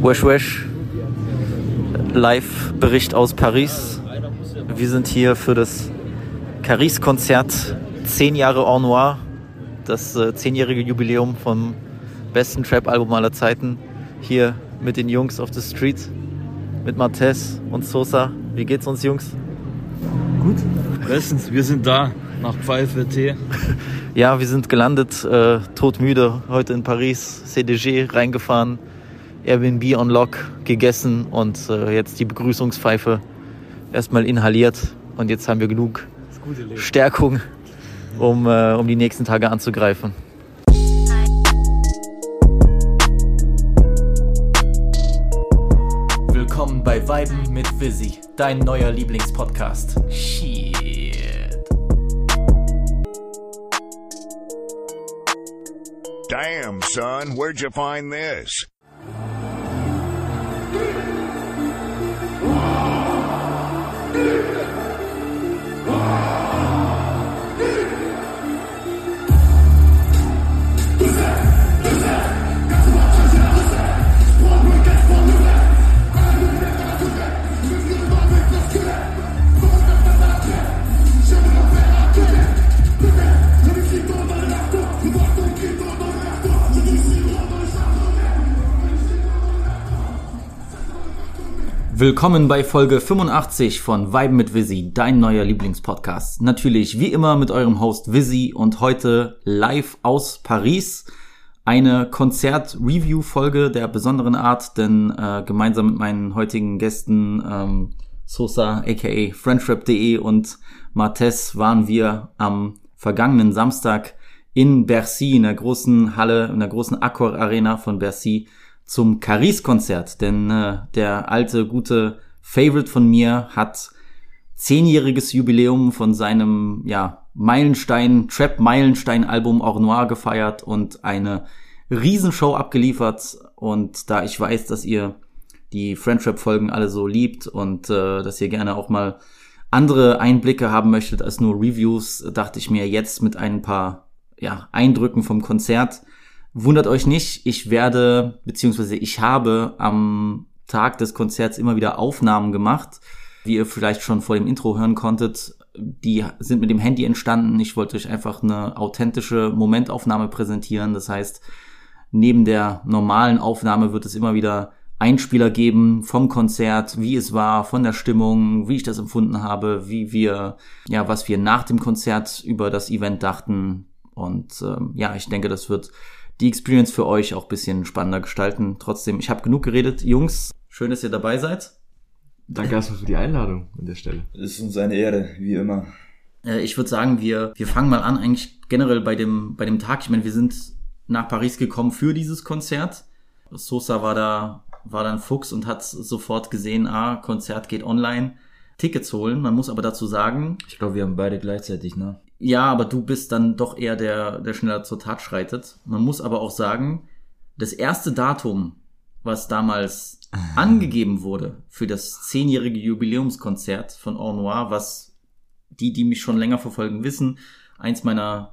Wesh Wesh, Live-Bericht aus Paris. Wir sind hier für das Caris-Konzert 10 Jahre En Noir, das äh, 10-jährige Jubiläum vom besten Trap-Album aller Zeiten. Hier mit den Jungs auf the Street, mit Martes und Sosa. Wie geht's uns, Jungs? Gut. Bestens, wir sind da nach Pfeife, Tee. Ja, wir sind gelandet, äh, todmüde, heute in Paris, CDG reingefahren, Airbnb on Lock gegessen und äh, jetzt die Begrüßungspfeife erstmal inhaliert. Und jetzt haben wir genug Stärkung, um, äh, um die nächsten Tage anzugreifen. Willkommen bei Weiben mit Visi, dein neuer Lieblingspodcast. Shit. Damn, son, where'd you find this? Thank you. Willkommen bei Folge 85 von Vibe mit Visi, dein neuer Lieblingspodcast. Natürlich wie immer mit eurem Host Visi und heute live aus Paris. Eine Konzert-Review-Folge der besonderen Art, denn äh, gemeinsam mit meinen heutigen Gästen ähm, Sosa aka Friendship.de und Martes waren wir am vergangenen Samstag in Bercy, in der großen Halle, in der großen Accor Arena von Bercy zum Caris-Konzert, denn äh, der alte, gute Favorite von mir hat zehnjähriges Jubiläum von seinem, ja, Meilenstein, Trap-Meilenstein-Album Au Noir gefeiert und eine Riesenshow abgeliefert. Und da ich weiß, dass ihr die Friendship-Folgen alle so liebt und äh, dass ihr gerne auch mal andere Einblicke haben möchtet als nur Reviews, dachte ich mir jetzt mit ein paar ja, Eindrücken vom Konzert Wundert euch nicht, ich werde, beziehungsweise ich habe am Tag des Konzerts immer wieder Aufnahmen gemacht, wie ihr vielleicht schon vor dem Intro hören konntet. Die sind mit dem Handy entstanden. Ich wollte euch einfach eine authentische Momentaufnahme präsentieren. Das heißt, neben der normalen Aufnahme wird es immer wieder Einspieler geben vom Konzert, wie es war, von der Stimmung, wie ich das empfunden habe, wie wir, ja, was wir nach dem Konzert über das Event dachten. Und ähm, ja, ich denke, das wird die Experience für euch auch bisschen spannender gestalten. Trotzdem, ich habe genug geredet. Jungs, schön, dass ihr dabei seid. Danke erstmal für die Einladung an der Stelle. Es ist uns eine Ehre, wie immer. Äh, ich würde sagen, wir, wir fangen mal an, eigentlich generell bei dem, bei dem Tag. Ich meine, wir sind nach Paris gekommen für dieses Konzert. Sosa war da, war dann Fuchs und hat sofort gesehen, ah, Konzert geht online. Tickets holen. Man muss aber dazu sagen. Ich glaube, wir haben beide gleichzeitig, ne? Ja, aber du bist dann doch eher der, der schneller zur Tat schreitet. Man muss aber auch sagen, das erste Datum, was damals angegeben wurde für das zehnjährige Jubiläumskonzert von Au Noir, was die, die mich schon länger verfolgen, wissen, eins meiner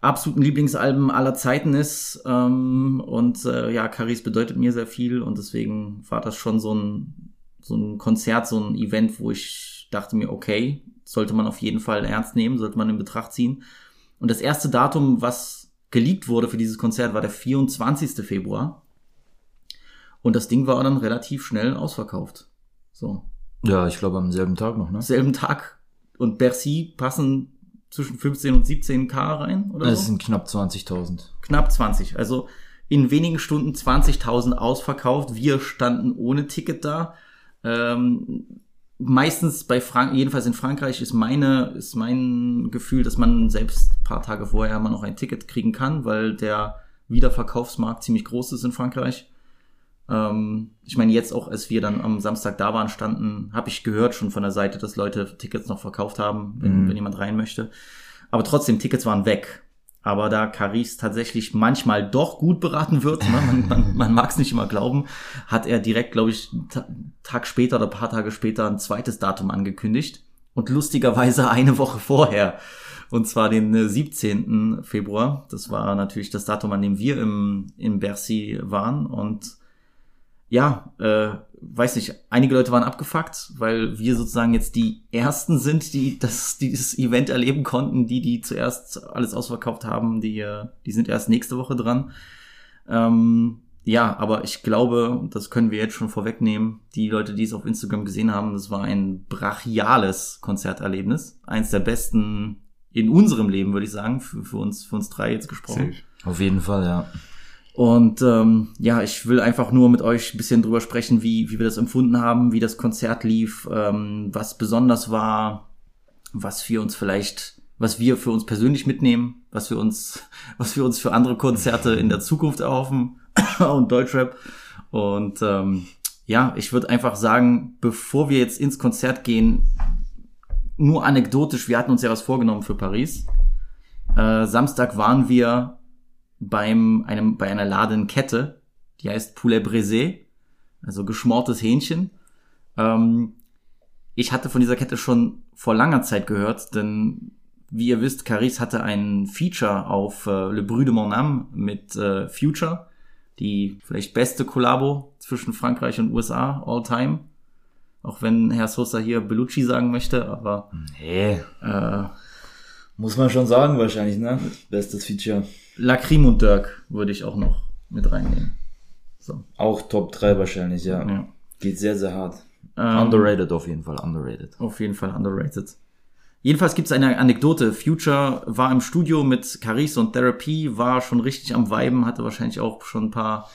absoluten Lieblingsalben aller Zeiten ist. Ähm, und äh, ja, Caris bedeutet mir sehr viel und deswegen war das schon so ein, so ein Konzert, so ein Event, wo ich dachte mir, okay, sollte man auf jeden Fall ernst nehmen, sollte man in Betracht ziehen. Und das erste Datum, was geleakt wurde für dieses Konzert, war der 24. Februar. Und das Ding war dann relativ schnell ausverkauft. So. Ja, ich glaube am selben Tag noch, ne? Selben Tag. Und Bercy passen zwischen 15 und 17 K rein, oder Das so? sind knapp 20.000. Knapp 20. Also in wenigen Stunden 20.000 ausverkauft. Wir standen ohne Ticket da. Ähm, meistens bei Frank jedenfalls in Frankreich ist meine ist mein Gefühl, dass man selbst paar Tage vorher man noch ein Ticket kriegen kann, weil der Wiederverkaufsmarkt ziemlich groß ist in Frankreich. Ähm, ich meine jetzt auch, als wir dann am Samstag da waren, standen, habe ich gehört schon von der Seite, dass Leute Tickets noch verkauft haben, wenn, Mhm. wenn jemand rein möchte. Aber trotzdem, Tickets waren weg. Aber da Caris tatsächlich manchmal doch gut beraten wird, ne? man, man, man mag es nicht immer glauben, hat er direkt, glaube ich, Tag später oder paar Tage später ein zweites Datum angekündigt. Und lustigerweise eine Woche vorher. Und zwar den äh, 17. Februar. Das war natürlich das Datum, an dem wir im, im Bercy waren. Und ja, äh, weiß nicht, einige Leute waren abgefuckt, weil wir sozusagen jetzt die ersten sind, die das dieses Event erleben konnten, die die zuerst alles ausverkauft haben, die äh, die sind erst nächste Woche dran. Ähm, ja, aber ich glaube, das können wir jetzt schon vorwegnehmen. Die Leute, die es auf Instagram gesehen haben, das war ein brachiales Konzerterlebnis, eins der besten in unserem Leben, würde ich sagen, für, für uns für uns drei jetzt gesprochen. Auf jeden Fall, ja. Und ähm, ja, ich will einfach nur mit euch ein bisschen drüber sprechen, wie, wie wir das empfunden haben, wie das Konzert lief, ähm, was besonders war, was wir uns vielleicht, was wir für uns persönlich mitnehmen, was wir uns, was wir uns für andere Konzerte in der Zukunft erhoffen und Deutschrap. Und ähm, ja, ich würde einfach sagen, bevor wir jetzt ins Konzert gehen, nur anekdotisch, wir hatten uns ja was vorgenommen für Paris. Äh, Samstag waren wir beim einem bei einer Ladenkette, die heißt Poulet Brisé, also geschmortes Hähnchen. Ähm, ich hatte von dieser Kette schon vor langer Zeit gehört, denn wie ihr wisst, Caris hatte ein Feature auf äh, Le Brû de Mon Âme mit äh, Future, die vielleicht beste Kollabo zwischen Frankreich und USA all time. Auch wenn Herr Sosa hier Bellucci sagen möchte, aber Nee, äh, muss man schon sagen wahrscheinlich, ne? Bestes Feature. Lacrim und Dirk würde ich auch noch mit reinnehmen. So. Auch Top 3 wahrscheinlich, ja. Ja. Geht sehr, sehr hart. Ähm, underrated auf jeden Fall, underrated. Auf jeden Fall underrated. Jedenfalls gibt es eine Anekdote. Future war im Studio mit Caris und Therapy, war schon richtig am Weiben, hatte wahrscheinlich auch schon ein paar,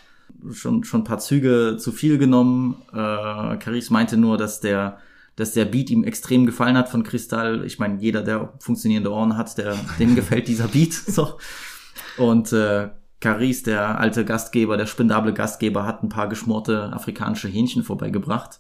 schon, schon ein paar Züge zu viel genommen. Äh, Caris meinte nur, dass der, dass der Beat ihm extrem gefallen hat von Kristall. Ich meine, jeder, der funktionierende Ohren hat, der, dem gefällt dieser Beat. So. Und äh, Caris, der alte Gastgeber, der spendable Gastgeber, hat ein paar geschmorte afrikanische Hähnchen vorbeigebracht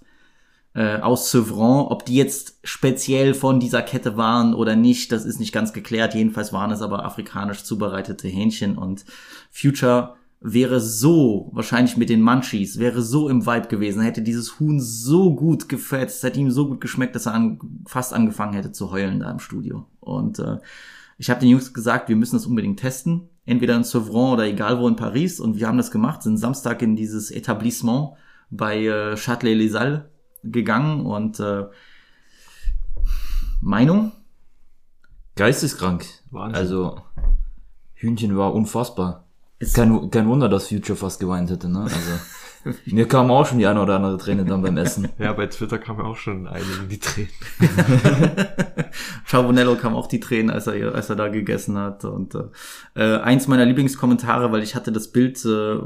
äh, aus Sevran. Ob die jetzt speziell von dieser Kette waren oder nicht, das ist nicht ganz geklärt. Jedenfalls waren es aber afrikanisch zubereitete Hähnchen und Future wäre so, wahrscheinlich mit den Munchies, wäre so im Vibe gewesen, hätte dieses Huhn so gut gefetzt, hätte ihm so gut geschmeckt, dass er an, fast angefangen hätte zu heulen da im Studio. Und äh, ich habe den Jungs gesagt, wir müssen das unbedingt testen, entweder in Sevran oder egal wo in Paris. Und wir haben das gemacht, sind Samstag in dieses Etablissement bei äh, Châtelet-Les-Halles gegangen und äh, Meinung? Geisteskrank. Wahnsinn. Also, Hühnchen war unfassbar. Ist- Kein, kein Wunder, dass Future fast geweint hätte, ne? Also, mir kam auch schon die eine oder andere Träne dann beim Essen. Ja, bei Twitter kam auch schon einigen die Tränen. Charbonello kam auch die Tränen, als er, als er da gegessen hat. Und äh, äh, eins meiner Lieblingskommentare, weil ich hatte das Bild äh,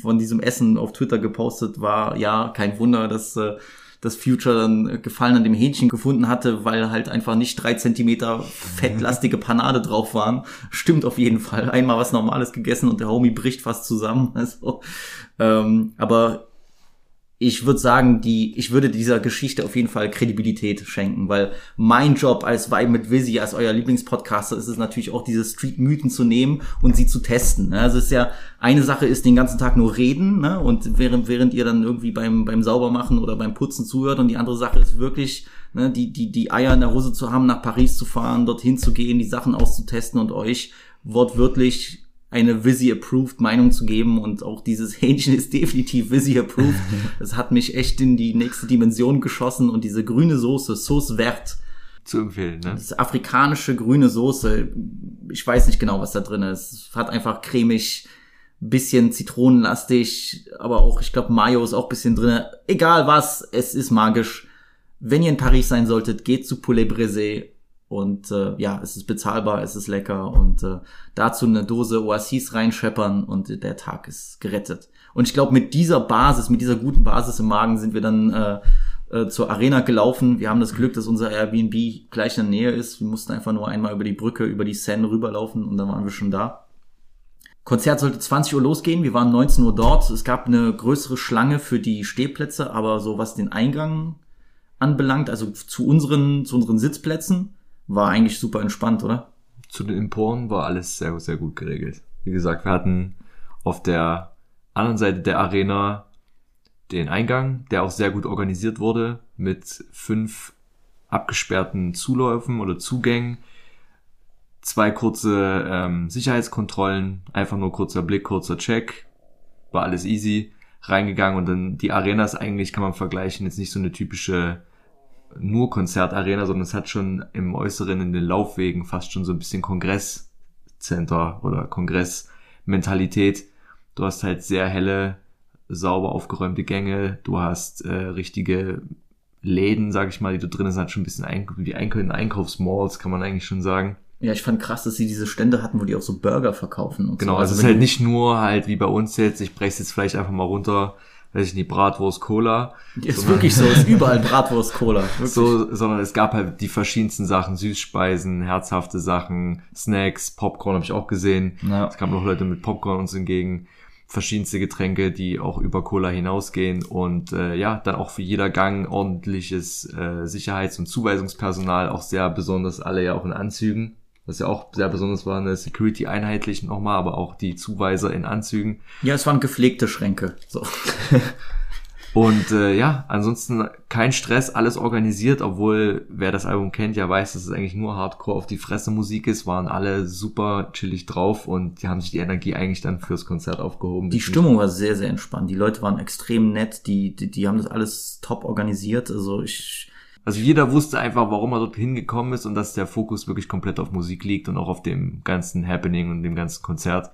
von diesem Essen auf Twitter gepostet, war ja kein Wunder, dass äh, das Future dann Gefallen an dem Hähnchen gefunden hatte, weil halt einfach nicht drei Zentimeter fettlastige Panade drauf waren. Stimmt auf jeden Fall. Einmal was Normales gegessen und der Homie bricht fast zusammen. Also, ähm, aber ich würde sagen, die, ich würde dieser Geschichte auf jeden Fall Kredibilität schenken, weil mein Job als Vibe mit Visi, als euer Lieblingspodcaster, ist es natürlich auch, diese Street-Mythen zu nehmen und sie zu testen. ne? Also es ist ja, eine Sache ist den ganzen Tag nur reden, ne? Und während, während ihr dann irgendwie beim, beim Saubermachen oder beim Putzen zuhört und die andere Sache ist wirklich, ne, die, die, die Eier in der Hose zu haben, nach Paris zu fahren, dorthin zu gehen, die Sachen auszutesten und euch wortwörtlich eine Visi-approved Meinung zu geben und auch dieses Hähnchen ist definitiv Visi-approved. Das hat mich echt in die nächste Dimension geschossen und diese grüne Soße, Sauce Vert, Zu empfehlen, ne? diese afrikanische grüne Soße, ich weiß nicht genau, was da drin ist. Es hat einfach cremig, bisschen zitronenlastig, aber auch, ich glaube, Mayo ist auch bisschen drin. Egal was, es ist magisch. Wenn ihr in Paris sein solltet, geht zu Poulet Brisé und äh, ja, es ist bezahlbar, es ist lecker und äh, dazu eine Dose Oasis reinscheppern und der Tag ist gerettet. Und ich glaube, mit dieser Basis, mit dieser guten Basis im Magen sind wir dann äh, äh, zur Arena gelaufen. Wir haben das Glück, dass unser Airbnb gleich in der Nähe ist. Wir mussten einfach nur einmal über die Brücke, über die Seine rüberlaufen und dann waren wir schon da. Konzert sollte 20 Uhr losgehen. Wir waren 19 Uhr dort. Es gab eine größere Schlange für die Stehplätze, aber so was den Eingang anbelangt, also zu unseren, zu unseren Sitzplätzen, war eigentlich super entspannt, oder? Zu den Emporen war alles sehr, sehr gut geregelt. Wie gesagt, wir hatten auf der anderen Seite der Arena den Eingang, der auch sehr gut organisiert wurde, mit fünf abgesperrten Zuläufen oder Zugängen, zwei kurze ähm, Sicherheitskontrollen, einfach nur kurzer Blick, kurzer Check, war alles easy. reingegangen und dann die Arena ist eigentlich, kann man vergleichen, jetzt nicht so eine typische nur Konzertarena, sondern es hat schon im Äußeren in den Laufwegen fast schon so ein bisschen Kongresscenter oder Kongressmentalität. Du hast halt sehr helle, sauber aufgeräumte Gänge, du hast äh, richtige Läden, sag ich mal, die du drin sind, halt schon ein bisschen Eink wie Eink Einkaufsmalls, kann man eigentlich schon sagen. Ja, ich fand krass, dass sie diese Stände hatten, wo die auch so Burger verkaufen. Und Genau, so. also es ist halt nicht nur halt wie bei uns jetzt, ich brech's jetzt vielleicht einfach mal runter, weiß ich nicht, Bratwurst, Cola, Ist wirklich so, ist überall Bratwurst, Cola. Wirklich. so, sondern es gab halt die verschiedensten Sachen, Süßspeisen, herzhafte Sachen, Snacks, Popcorn habe ich auch gesehen. Ja. Es kamen noch Leute mit Popcorn uns entgegen, verschiedenste Getränke, die auch über Cola hinausgehen und äh, ja, dann auch für jeder Gang ordentliches äh, Sicherheits- und Zuweisungspersonal, auch sehr besonders alle ja auch in Anzügen, was ja auch sehr besonders war, eine Security einheitlich nochmal, aber auch die Zuweiser in Anzügen. Ja, es waren gepflegte Schränke. So. Und äh, ja, ansonsten kein Stress, alles organisiert, obwohl wer das Album kennt, ja weiß, dass es eigentlich nur Hardcore auf die Fresse Musik ist, waren alle super chillig drauf und die haben sich die Energie eigentlich dann fürs Konzert aufgehoben. Die Stimmung war sehr, sehr entspannt. Die Leute waren extrem nett. Die, die, die haben das alles top organisiert. Also ich, Also jeder wusste einfach, warum er dort hingekommen ist und dass der Fokus wirklich komplett auf Musik liegt und auch auf dem ganzen Happening und dem ganzen Konzert.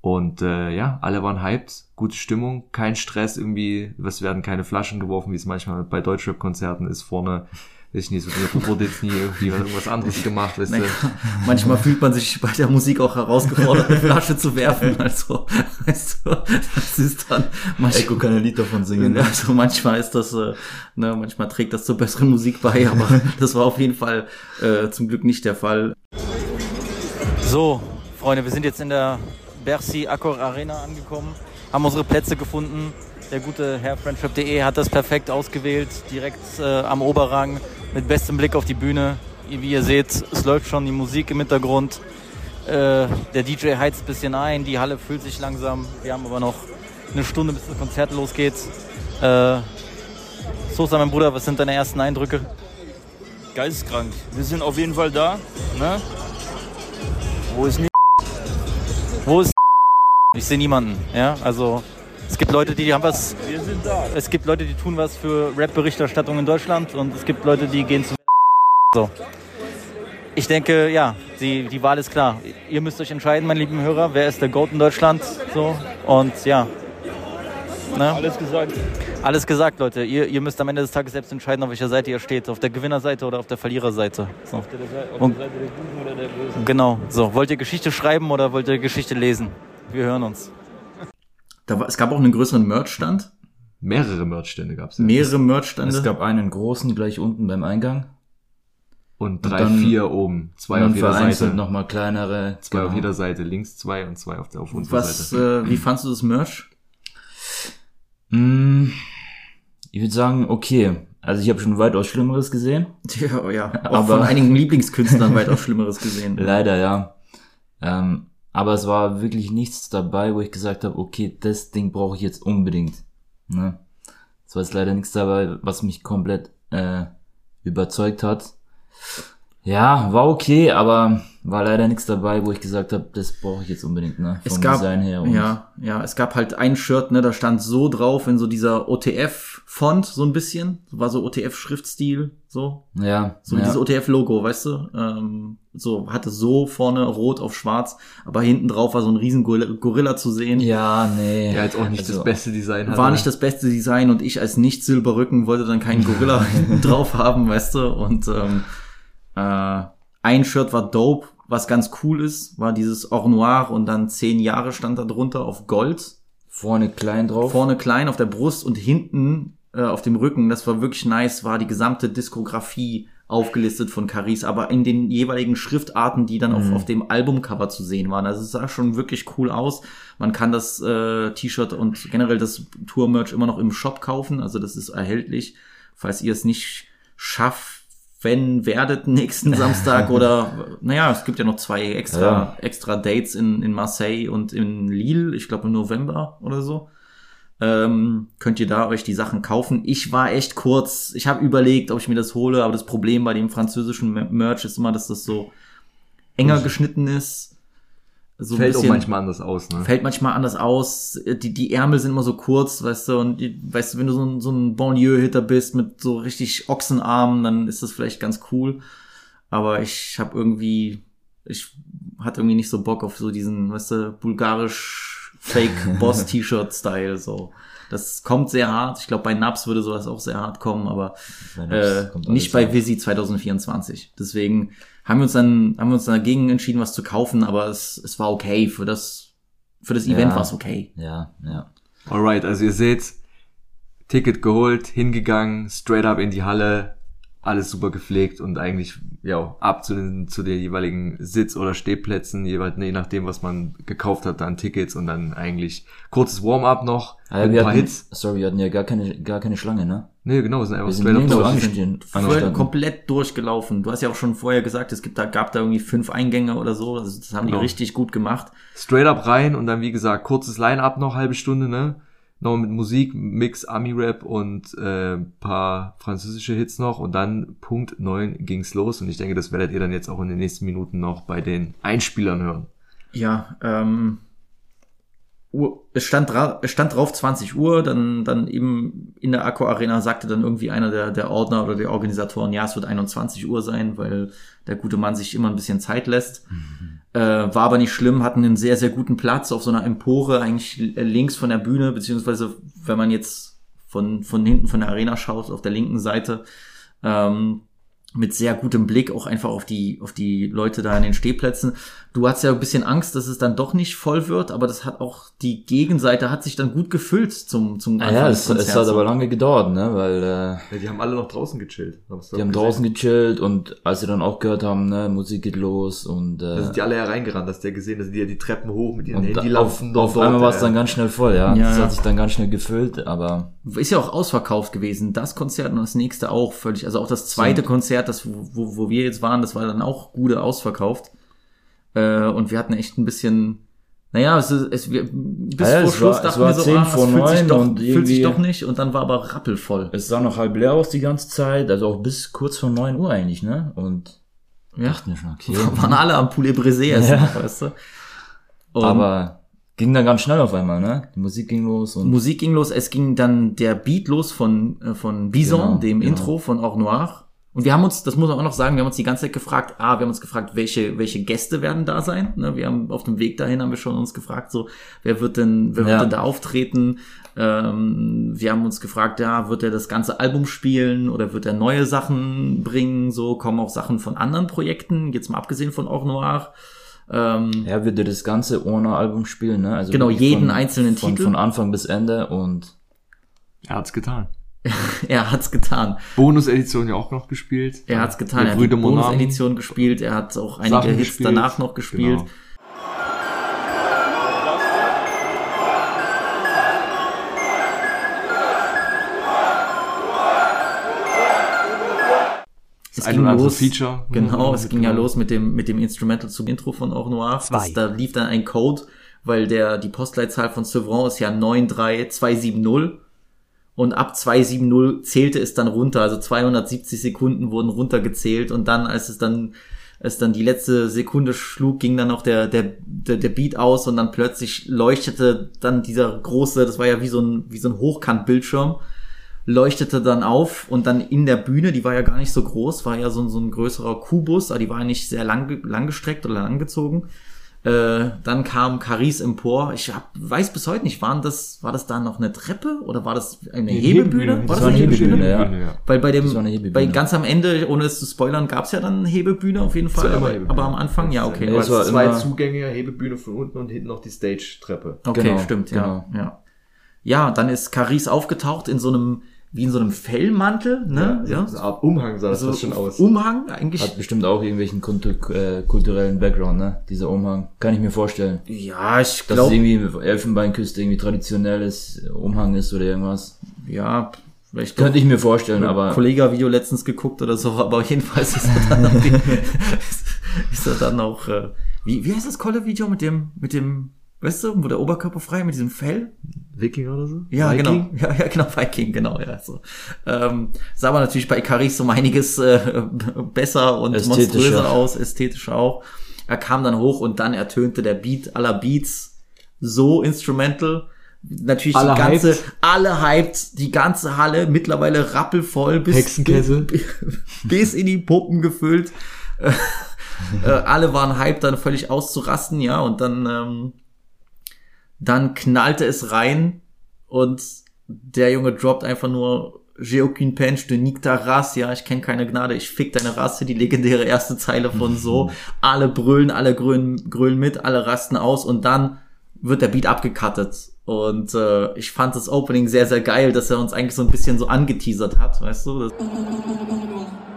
Und äh, ja, alle waren hyped, gute Stimmung, kein Stress irgendwie, es werden keine Flaschen geworfen, wie es manchmal bei Deutschrap-Konzerten ist, vorne, weiß ich nicht, so da wurde jetzt nie irgendwie irgendwas anderes gemacht, weißt naja, du. manchmal fühlt man sich bei der Musik auch herausgefordert, eine Flasche zu werfen. Also, weißt du, das ist dann manchmal, Echo kann ein Lied davon singen. ne? Also manchmal ist das, äh, ne, manchmal trägt das zur besseren Musik bei, aber das war auf jeden Fall äh, zum Glück nicht der Fall. So, Freunde, wir sind jetzt in der Bercy Accor Arena angekommen, haben unsere Plätze gefunden. Der gute Herr Friendship.de hat das perfekt ausgewählt, direkt äh, am Oberrang mit bestem Blick auf die Bühne. Wie ihr seht, es läuft schon die Musik im Hintergrund. Äh, der DJ heizt ein bisschen ein, die Halle füllt sich langsam. Wir haben aber noch eine Stunde, bis das Konzert losgeht. Äh, Sosa, mein Bruder, was sind deine ersten Eindrücke? geisteskrank. Wir sind auf jeden Fall da. Ne? Wo ist nicht? Wo ist Ich sehe niemanden. Ja, also es gibt Leute, die haben was. Wir sind da. Es gibt Leute, die tun was für Rap-Berichterstattung in Deutschland und es gibt Leute, die gehen zu. So. Ich denke, ja, die, die Wahl ist klar. Ihr müsst euch entscheiden, meine lieben Hörer, wer ist der Goat in Deutschland. So. Und ja. Ne? Alles gesagt. Alles gesagt, Leute. Ihr, ihr müsst am Ende des Tages selbst entscheiden, auf welcher Seite ihr steht. Auf der Gewinnerseite oder auf der Verliererseite. So. Auf der Seite auf Und- der Seite der Guten oder der Bösen. Genau. So. Wollt ihr Geschichte schreiben oder wollt ihr Geschichte lesen? Wir hören uns. Da war, es gab auch einen größeren Merchstand, Mehrere Merchstände gab's ja. mehrere Merchstände. Es gab einen großen gleich unten beim Eingang. Und drei, dann- vier oben, zwei und auf dann jeder Seite. nochmal kleinere. Zwei auf genau. jeder Seite, links zwei und zwei auf der auf unserer Was, Seite. äh, wie fandst du das Merch? Mm, Ich würde sagen, okay. Also ich habe schon weitaus Schlimmeres gesehen. Ja, ja. Auch Aber- von einigen Lieblingskünstlern weitaus Schlimmeres gesehen. Leider, ja. Ähm, aber es war wirklich nichts dabei, wo ich gesagt habe, okay, das Ding brauche ich jetzt unbedingt. Ne? Es war jetzt leider nichts dabei, was mich komplett äh, überzeugt hat. Ja, war okay, aber war leider nichts dabei, wo ich gesagt habe, das brauche ich jetzt unbedingt, ne? Vom Es gab, Design her. Ja, ja, es gab halt ein Shirt, ne, da stand so drauf in so dieser OTF-Font, so ein bisschen. War so OTF-Schriftstil, so. ja, So ja. dieses OTF-Logo, weißt du? Ähm, so, hatte so vorne rot auf schwarz, aber hinten drauf war so ein riesen Gorilla, zu sehen. Ja, nee. Ja, jetzt auch nicht Also, das beste Design hatte. War nicht das beste Design und ich als Nicht-Silberrücken wollte dann keinen Gorilla hinten drauf haben, weißt du? Und ähm, äh, ein Shirt war dope, was ganz cool ist, war dieses Or Noir und dann zehn Jahre stand da drunter auf Gold. Vorne klein drauf. Vorne klein auf der Brust und hinten äh, auf dem Rücken, das war wirklich nice, war die gesamte Diskografie aufgelistet von Caris, aber in den jeweiligen Schriftarten, die dann auf, auf dem Albumcover zu sehen waren. Also es sah schon wirklich cool aus. Man kann das äh, T-Shirt und generell das Tour-Merch immer noch im Shop kaufen, also das ist erhältlich, falls ihr es nicht schafft, wenn werdet nächsten Samstag oder naja, es gibt ja noch zwei extra Ja. extra Dates in, in Marseille und in Lille, ich glaube im November oder so. Ähm, könnt ihr da euch die Sachen kaufen. Ich war echt kurz, ich habe überlegt, ob ich mir das hole, aber das Problem bei dem französischen Mer- Merch ist immer, dass das so enger geschnitten ist. So Fällt auch bisschen- manchmal anders aus, ne? fällt manchmal anders aus. Die, die Ärmel sind immer so kurz, weißt du, und die, weißt du, wenn du so ein, so ein Banlieue-Hitter bist mit so richtig Ochsenarmen, dann ist das vielleicht ganz cool. Aber ich habe irgendwie, ich hatte irgendwie nicht so Bock auf so diesen, weißt du, bulgarisch Fake-Boss-T-Shirt-Style, so. Das kommt sehr hart. Ich glaube, bei Naps würde sowas auch sehr hart kommen, aber Bei äh, nicht bei. Visi 2024. Deswegen haben wir uns dann, haben wir uns dagegen entschieden, was zu kaufen, aber es, es war okay. Für das, für das Event Ja. war es okay. Ja, ja. Alright, also ihr seht, Ticket geholt, hingegangen, straight up in die Halle, alles super gepflegt und eigentlich ja ab zu den zu den jeweiligen Sitz- oder Stehplätzen, jeweils je nachdem, was man gekauft hat, dann Tickets und dann eigentlich kurzes Warm-up noch, Ah, ja mit wir ein paar hatten, Hits. sorry, wir hatten ja gar keine, gar keine Schlange, ne? Nee, genau, wir sind einfach Wir sind straight up angestanden. Voll komplett durchgelaufen. Du hast ja auch schon vorher gesagt, es gibt da, gab da irgendwie fünf Eingänge oder so. Also das haben die Genau. richtig gut gemacht. straight up rein und dann wie gesagt kurzes Line-up noch halbe Stunde, ne? Noch mit Musik, Mix, Ami-Rap und äh, paar französische Hits noch und dann Punkt neun ging's los und ich denke, das werdet ihr dann jetzt auch in den nächsten Minuten noch bei den Einspielern hören. Ja, ähm, Uhr, es stand, es stand drauf 20 Uhr, dann, dann eben in der Akku Arena sagte dann irgendwie einer der, der Ordner oder der Organisatoren, ja, es wird 21 Uhr sein, weil der gute Mann sich immer ein bisschen Zeit lässt. Äh, war aber nicht schlimm, hatten einen sehr, sehr guten Platz auf so einer Empore, eigentlich links von der Bühne, beziehungsweise wenn man jetzt von, von hinten von der Arena schaut, auf der linken Seite, ähm, mit sehr gutem Blick auch einfach auf die, auf die Leute da in den Stehplätzen. Du hast ja ein bisschen Angst, dass es dann doch nicht voll wird, aber das hat auch, die Gegenseite hat sich dann gut gefüllt zum, zum Ah, ja, es, des es hat Konzerts. aber lange gedauert, ne? Weil äh, Ja, die haben alle noch draußen gechillt. die haben draußen gechillt und als sie dann auch gehört haben, ne, Musik geht los und Da äh, sind die alle hereingerannt, dass der gesehen, dass die ja die Treppen hoch mit ihren auf, Handylampen auf dort, einmal war es äh, dann ganz schnell voll, ja. Ja, das ja. hat sich dann ganz schnell gefüllt, aber Ist ja auch ausverkauft gewesen. Das Konzert und das nächste auch völlig. Also auch das zweite Konzert, das, wo, wo, wir jetzt waren, das war dann auch gute ausverkauft. Äh, und wir hatten echt ein bisschen, naja, es, ist- es, wir, bis Ja, vor Schluss war- es dachten war wir so, 10 ah, vor es fühlt sich, 9 doch, und fühlt sich doch nicht. Und dann war aber rappelvoll. es sah noch halb leer aus die ganze Zeit, also auch bis kurz vor 9 Uhr eigentlich, ne? Und Ja. dachten wir schon, okay. Waren alle am Poulet Brisé essen, Ja. weißt du. Und aber ging dann ganz schnell auf einmal, ne? Die Musik ging los und Musik ging los, es ging dann der Beat los von, äh, von Bison, Genau, dem genau. Intro von Or Noir. Und wir haben uns, das muss man auch noch sagen, wir haben uns die ganze Zeit gefragt, ah, wir haben uns gefragt, welche, welche Gäste werden da sein? Ne, wir haben auf dem Weg dahin haben wir schon uns gefragt, so, wer wird denn, wer Ja. wird denn da auftreten? Ähm, wir haben uns gefragt, ja, wird er das ganze Album spielen oder wird er neue Sachen bringen? So kommen auch Sachen von anderen Projekten, jetzt mal abgesehen von Or Noir. Ähm, er würde das ganze Orna-Album spielen, ne? Also Genau, jeden einzelnen von, Titel. Von Anfang bis Ende und Er hat's getan. er hat's getan. Bonus-Edition ja auch noch gespielt. Er hat's getan. Er hat die. Bonus-Edition gespielt. Er hat auch einige Sachen Hits gespielt. danach noch gespielt. Genau. Es ein ging los. Feature. Genau, Mhm, es ging ja genau. los mit dem, mit dem Instrumental zum Intro von Or Noir. Das, da lief dann ein Code, weil der, die Postleitzahl von Sevron ist ja 93270. Und ab 270 zählte es dann runter. Also 270 Sekunden wurden runtergezählt. Und dann, als es dann, als dann die letzte Sekunde schlug, ging dann auch der, der, der, der Beat aus und dann plötzlich leuchtete dann dieser große, das war ja wie so ein, wie so ein Hochkantbildschirm, leuchtete dann auf und dann in der Bühne, die war ja gar nicht so groß, war ja so, ein- so ein größerer Kubus, aber die war ja nicht sehr lang, langgestreckt oder langgezogen. Äh, dann kam Caris empor. Ich hab, weiß bis heute nicht, waren das, war das da noch eine Treppe oder war das eine Nee, Hebebühne? Hebebühne. War Das das eine Hebebühne? ja. ja. Weil bei dem, Hebebühne. bei ganz am Ende, ohne es zu spoilern, gab's ja dann eine Hebebühne auf jeden Fall. Aber, Hebebühne. aber am Anfang, ja, okay. Ja, es es war zwei Zugänge, Hebebühne von unten und hinten noch die Stage-Treppe. Okay, Genau, stimmt, ja, genau. ja. Ja, dann ist Caris aufgetaucht in so einem, wie in so einem Fellmantel, ne? Ja, so eine Art Umhang sah das So fast schon aus. Umhang eigentlich. hat bestimmt auch irgendwelchen kultu äh, kulturellen Background, ne? Dieser Umhang. Kann ich mir vorstellen. ja, ich Dass es glaube, irgendwie Elfenbeinküste irgendwie traditionelles Umhang ist oder irgendwas. ja, vielleicht Könnte ich mir vorstellen, aber Kollega-Video letztens geguckt oder so, aber jedenfalls ist er dann auch, die, ist er dann auch äh, wie, wie heißt das Kolle-Video mit dem, mit dem, weißt du, wo der Oberkörper frei mit diesem Fell? Wikinger oder so? Ja, Viking? genau. Ja, ja, genau, Viking, genau, ja. So. Ähm, sah aber natürlich bei Caris um einiges äh, besser und monströser aus, ästhetischer auch. er kam dann hoch und dann ertönte der Beat aller Beats so instrumental. Natürlich Alle die ganze, hyped. alle hyped, die ganze Halle mittlerweile rappelvoll bis, Hexenkessel. bis in die Puppen gefüllt. äh, alle waren hyped, dann völlig auszurasten, ja, und dann, ähm, dann knallte es rein und der Junge droppt einfach nur J'ai aucune peine, je te nique ta race, ja, ich kenne keine Gnade, ich fick deine Rasse, die legendäre erste Zeile von so. Alle brüllen, alle grölen, grölen mit, alle rasten aus und dann wird der Beat abgecuttet. Und äh, ich fand das Opening sehr, sehr geil, dass er uns eigentlich so ein bisschen so angeteasert hat, weißt du?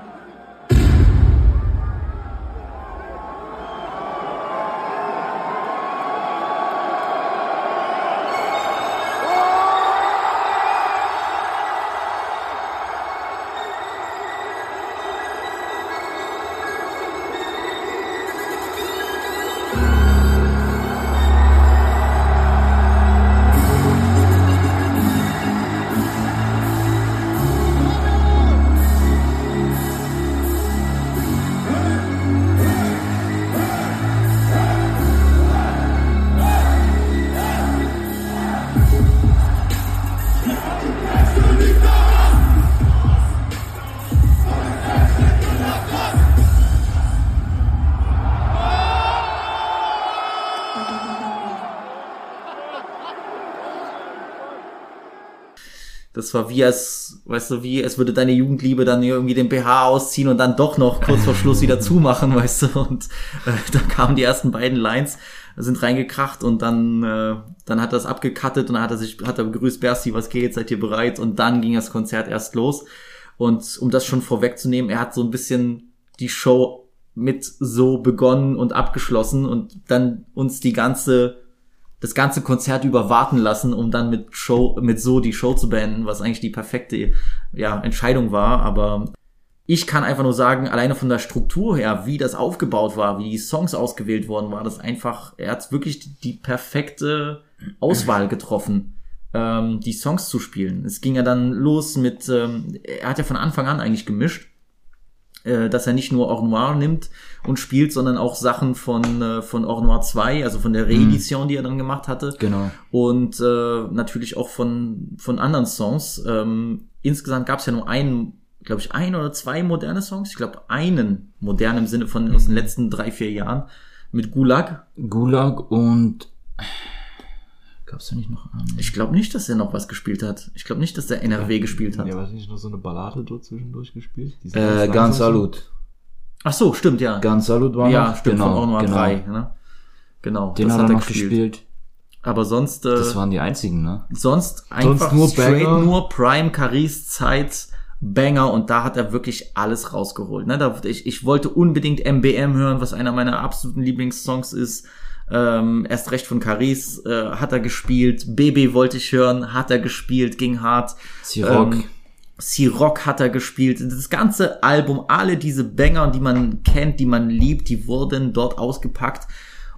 Das war wie als, weißt du, wie, es würde deine Jugendliebe dann irgendwie den BH ausziehen und dann doch noch kurz vor Schluss wieder zumachen, weißt du. Und äh, da kamen die ersten beiden Lines, sind reingekracht und dann, äh, dann hat er das abgekattet und dann hat er sich, hat er begrüßt, Bersti, was geht, seid ihr bereit? Und dann ging das Konzert erst los. Und um das schon vorwegzunehmen, er hat so ein bisschen die Show mit so begonnen und abgeschlossen und dann uns die ganze das ganze Konzert über warten lassen, um dann mit Show, mit so die Show zu beenden, was eigentlich die perfekte ja, Entscheidung war. Aber ich kann einfach nur sagen, alleine von der Struktur her, wie das aufgebaut war, wie die Songs ausgewählt worden war, das einfach, er hat wirklich die, die perfekte Auswahl getroffen, ähm, die Songs zu spielen. Es ging ja dann los mit, ähm, er hat ja von Anfang an eigentlich gemischt äh, dass er nicht nur Or Noir nimmt und spielt, sondern auch Sachen von, äh, von Or Noir 2, also von der Reedition, die er dann gemacht hatte. Genau. Und äh, natürlich auch von, von anderen Songs. Ähm, insgesamt gab es ja nur einen, glaube ich, ein oder zwei moderne Songs. Ich glaube, einen modern im Sinne von aus den letzten drei, vier Jahren mit Gulag. Gulag und gab's da nicht noch einen? Ich glaube nicht, dass er noch was gespielt hat. Ich glaube nicht, dass der NRW gespielt hat. Ja, war nicht noch so eine Ballade dort zwischendurch gespielt? Äh, ganz. Salut. Ach so, stimmt, ja. Ganz Salut war ja, noch. stimmt, genau, von Or Noir genau. 3. Ne? Genau, Den hat er noch gespielt. Aber sonst, äh, Das waren die einzigen, ne? sonst einfach nur straight Banger. nur Prime Caris Zeit Banger und da hat er wirklich alles rausgeholt. Ne? Da, ich, ich wollte unbedingt MBM hören, was einer meiner absoluten Lieblingssongs ist. Ähm, erst recht von Caris äh, hat er gespielt. Baby wollte ich hören, hat er gespielt, ging hart. Siroc. Ähm, hat er gespielt. Das ganze Album, alle diese Banger, die man kennt, die man liebt, die wurden dort ausgepackt.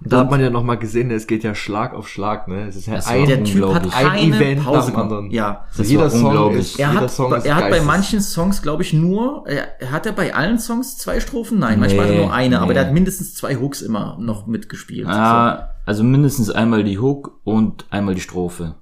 Und da hat man ja noch mal gesehen, es geht ja Schlag auf Schlag, ne? Es ist ja ein, Der Typ hat ein Event nach Pause dem gemacht. anderen. Ja. Also Das jeder war Song ist, Er jeder hat, Song ist er hat bei manchen Songs, glaube ich, nur, er, hat er bei allen Songs zwei Strophen? Nein, manchmal Nee, nur eine, aber nee. der hat mindestens zwei Hooks immer noch mitgespielt. So. Ah, also mindestens einmal die Hook und einmal die Strophe.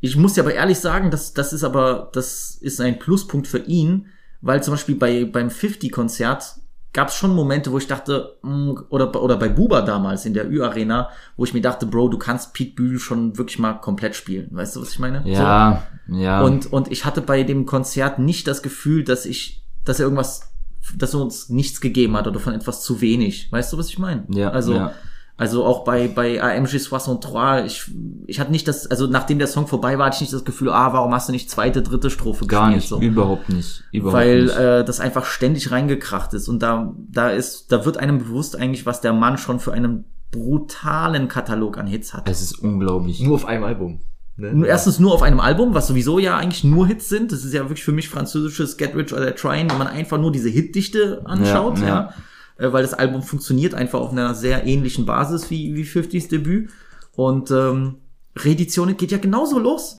Ich muss dir aber ehrlich sagen, das, das ist aber, das ist ein Pluspunkt für ihn, weil zum Beispiel bei, beim 50-Konzert gab es schon Momente, wo ich dachte, mh, oder, oder bei Buba damals in der Ü-Arena, wo ich mir dachte, Bro, du kannst Pete Bühl schon wirklich mal komplett spielen. Weißt du, was ich meine? Ja, ja. So. Und, und ich hatte bei dem Konzert nicht das Gefühl, dass ich, dass er irgendwas, dass er uns nichts gegeben hat oder von etwas zu wenig. Weißt du, was ich meine? Ja, Also, ja. Also auch bei, bei AMG 63, ich, ich hatte nicht das, also nachdem der Song vorbei war, hatte ich nicht das Gefühl, ah, warum hast du nicht zweite, dritte Strophe gar gespielt? nicht, So. überhaupt nicht. Überhaupt Weil nicht. äh, das einfach ständig reingekracht ist und da, da ist, da wird einem bewusst eigentlich, was der Mann schon für einen brutalen Katalog an Hits hat. es ist unglaublich. Nur auf einem Album. Ne? Erstens nur auf einem Album, was sowieso ja eigentlich nur Hits sind. Das ist ja wirklich für mich französisches Get Rich or Die Trying, wenn man einfach nur diese Hitdichte anschaut, Ja, ja. ja. Äh, weil das Album funktioniert einfach auf einer sehr ähnlichen Basis wie, wie 50s Debüt. Und ähm, Reeditionen geht ja genauso los.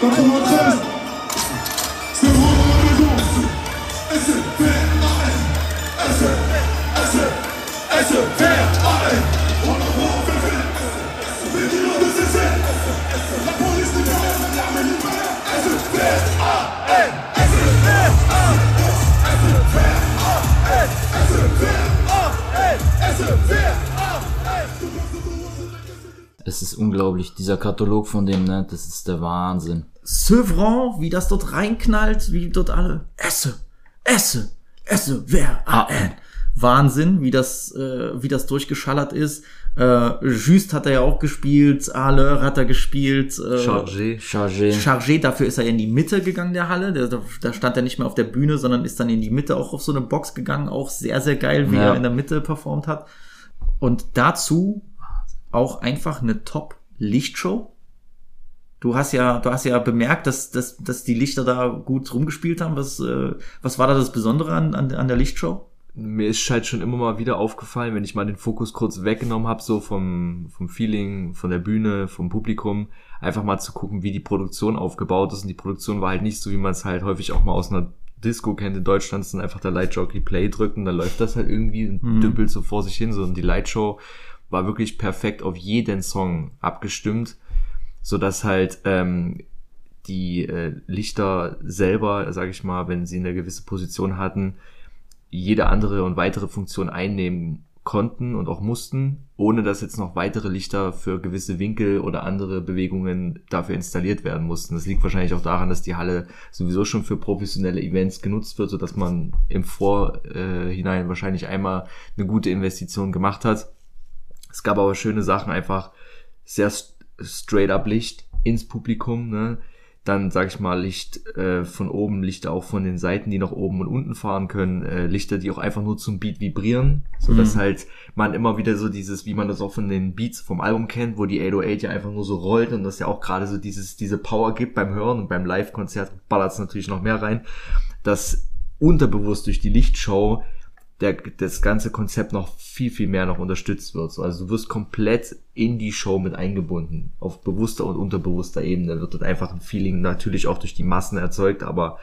Come on, come Es ist unglaublich. Dieser Katalog von dem, ne, das ist der Wahnsinn. Sevran, wie das dort reinknallt, wie dort alle esse, esse, esse, wer, a, n. Wahnsinn, wie das, äh, wie das durchgeschallert ist. Äh, Just hat er ja auch gespielt, Aleur hat er gespielt. Äh, Chargé. Chargé. Chargé, dafür ist er in die Mitte gegangen, der Halle. Der, da stand er nicht mehr auf der Bühne, sondern ist dann in die Mitte auch auf so eine Box gegangen. Auch sehr, sehr geil, wie Ja. er in der Mitte performt hat. Und dazu auch einfach eine Top-Lichtshow. Du hast ja, du hast ja bemerkt, dass, dass, dass die Lichter da gut rumgespielt haben. Was, äh, was war da das Besondere an, an, an der Lichtshow? mir ist halt schon immer mal wieder aufgefallen, wenn ich mal den Fokus kurz weggenommen habe, so vom, vom Feeling, von der Bühne, vom Publikum, einfach mal zu gucken, wie die Produktion aufgebaut ist. Und die Produktion war halt nicht so, wie man es halt häufig auch mal aus einer Disco kennt in Deutschland, ist dann einfach der Lightjockey Play drückt und dann läuft das halt irgendwie und dümpelt so vor sich hin. So, und die Lightshow war wirklich perfekt auf jeden Song abgestimmt, so dass halt ähm, die äh, Lichter selber, sage ich mal, wenn sie eine gewisse Position hatten, jede andere und weitere Funktion einnehmen konnten und auch mussten, ohne dass jetzt noch weitere Lichter für gewisse Winkel oder andere Bewegungen dafür installiert werden mussten. Das liegt wahrscheinlich auch daran, dass die Halle sowieso schon für professionelle Events genutzt wird, sodass man im Vorhinein wahrscheinlich einmal eine gute Investition gemacht hat. Es gab aber schöne Sachen, einfach sehr st- straight up Licht ins Publikum, ne? Dann, sag ich mal, Licht äh, von oben, Lichter auch von den Seiten, die nach oben und unten fahren können, äh, Lichter, die auch einfach nur zum Beat vibrieren, so dass halt man immer wieder so dieses, wie man das auch von den Beats vom Album kennt, wo die 808 ja einfach nur so rollt und das ja auch gerade so dieses, diese Power gibt beim Hören und beim Live-Konzert ballert es natürlich noch mehr rein, dass unterbewusst durch die Lichtshow der, das ganze Konzept noch viel, viel mehr noch unterstützt wird. So, Also du wirst komplett in die Show mit eingebunden. Auf bewusster und unterbewusster Ebene wird dort einfach ein Feeling natürlich auch durch die Massen erzeugt, aber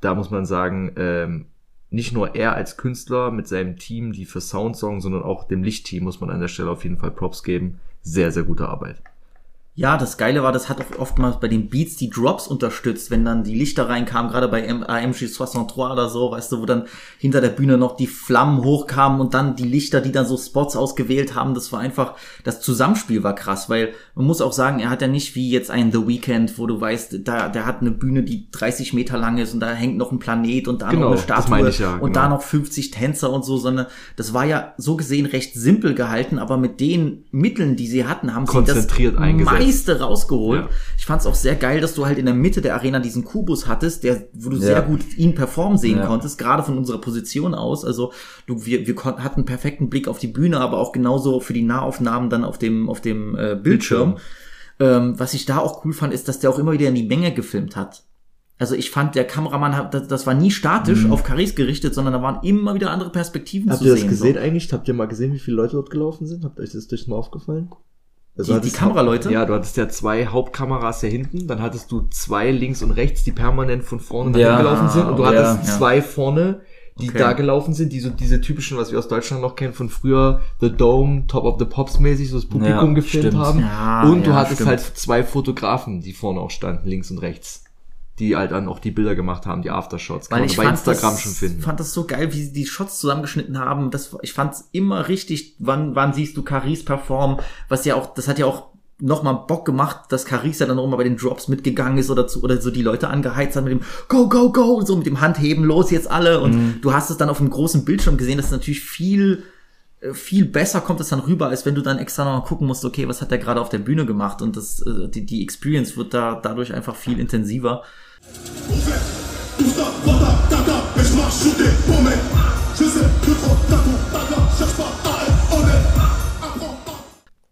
da muss man sagen, ähm, nicht nur er als Künstler mit seinem Team, die für Sound sorgen, sondern auch dem Lichtteam muss man an der Stelle auf jeden Fall Props geben. Sehr, sehr gute Arbeit. Ja, das Geile war, das hat auch oftmals bei den Beats die Drops unterstützt, wenn dann die Lichter reinkamen, gerade bei AMG 63 oder so, weißt du, wo dann hinter der Bühne noch die Flammen hochkamen und dann die Lichter, die dann so Spots ausgewählt haben, das war einfach, das Zusammenspiel war krass, weil man muss auch sagen, er hat ja nicht wie jetzt ein The Weeknd, wo du weißt, da, der hat eine Bühne, die 30 Meter lang ist und da hängt noch ein Planet und da Genau, noch eine Statue ja, und genau. da noch 50 Tänzer und so, sondern das war ja so gesehen recht simpel gehalten, aber mit den Mitteln, die sie hatten, haben sie Konzentriert das eingesetzt. Meiste rausgeholt. Ja. Ich fand es auch sehr geil, dass du halt in der Mitte der Arena diesen Kubus hattest, der, wo du Ja. sehr gut ihn performen sehen Ja. konntest, gerade von unserer Position aus. Also du, wir, wir kon- hatten einen perfekten Blick auf die Bühne, aber auch genauso für die Nahaufnahmen dann auf dem, auf dem äh, Bildschirm. Ähm, was ich da auch cool fand, ist, dass der auch immer wieder in die Menge gefilmt hat. Also ich fand, der Kameramann hat, das, war nie statisch auf Caris gerichtet, sondern da waren immer wieder andere Perspektiven Mhm. Habt zu ihr das sehen. gesehen so. eigentlich? Habt ihr mal gesehen, wie viele Leute dort gelaufen sind? Habt euch das durch mal aufgefallen? Also Die- die Kameraleute? Ja, du hattest ja zwei Hauptkameras hier hinten, dann hattest du zwei links und rechts, die permanent von vorne nach Ja, gelaufen sind und du ja, hattest ja. zwei vorne, die Okay. da gelaufen sind, die so diese typischen, was wir aus Deutschland noch kennen, von früher The Dome, Top of the Pops mäßig, so das Publikum Ja, gefilmt stimmt. haben. Ja, und du ja, hattest stimmt. halt zwei Fotografen, die vorne auch standen, links und rechts. Die halt dann auch die Bilder gemacht haben, die Aftershots. Kann Weil man ich bei Instagram das, schon finden. fand das so geil, wie sie die Shots zusammengeschnitten haben. Das, ich fand es immer richtig, wann, wann siehst du Caris performen, was ja auch, das hat ja auch nochmal Bock gemacht, dass Caris ja dann auch immer bei den Drops mitgegangen ist oder zu, oder so die Leute angeheizt hat mit dem Go, go, go, so mit dem Handheben, los jetzt alle. Und Mhm. du hast es dann auf einem großen Bildschirm gesehen, das ist natürlich viel, äh, viel besser kommt es dann rüber, als wenn du dann extra noch mal gucken musst, okay, was hat der gerade auf der Bühne gemacht? Und das, äh, die, die Experience wird da dadurch einfach viel intensiver.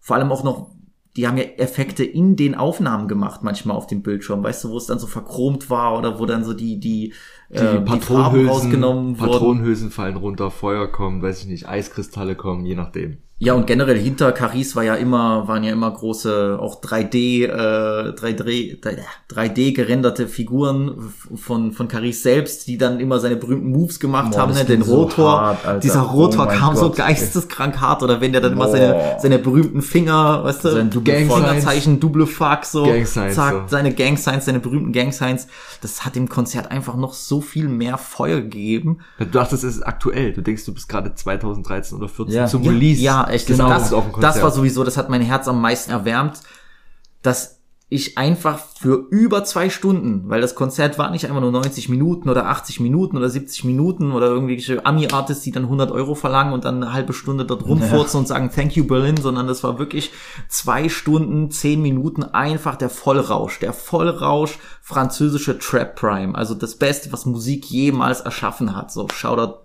Vor allem auch noch, die haben ja Effekte in den Aufnahmen gemacht, manchmal auf dem Bildschirm, weißt du, wo es dann so verchromt war oder wo dann so die, die, die äh, die Farben rausgenommen wurden. Patronenhülsen fallen runter, Feuer kommt, weiß ich nicht, Eiskristalle kommen, je nachdem. Ja, und generell hinter Caris war ja immer, waren ja immer große, auch 3D, äh, 3D, 3D gerenderte Figuren von, von Caris selbst, die dann immer seine berühmten Moves gemacht Boah, haben, ne? den so Rotor. hart, dieser Oh Rotor mein kam so Gott. geisteskrank hart, oder wenn der dann immer seine, seine berühmten Finger, weißt du, Sein. Fingerzeichen, Double Fuck, so, Gang zack, so. seine Gang Signs, seine berühmten Gang Signs, das hat dem Konzert einfach noch so viel mehr Feuer gegeben. Du dachtest, es ist aktuell. Du denkst, du bist gerade 2013 oder 14 Ja. zum Ja, Release. Ja, echt. Genau, das, das, war sowieso, das hat mein Herz am meisten erwärmt, dass ich einfach für über zwei Stunden, weil das Konzert war nicht einfach nur 90 Minuten oder 80 Minuten oder 70 Minuten oder irgendwelche Ami-Artists, die dann 100 Euro verlangen und dann eine halbe Stunde dort rumfurzen und sagen Thank you Berlin, sondern das war wirklich zwei Stunden, zehn Minuten einfach der Vollrausch, der Vollrausch französische Trap Prime, also das Beste, was Musik jemals erschaffen hat. So, Shoutout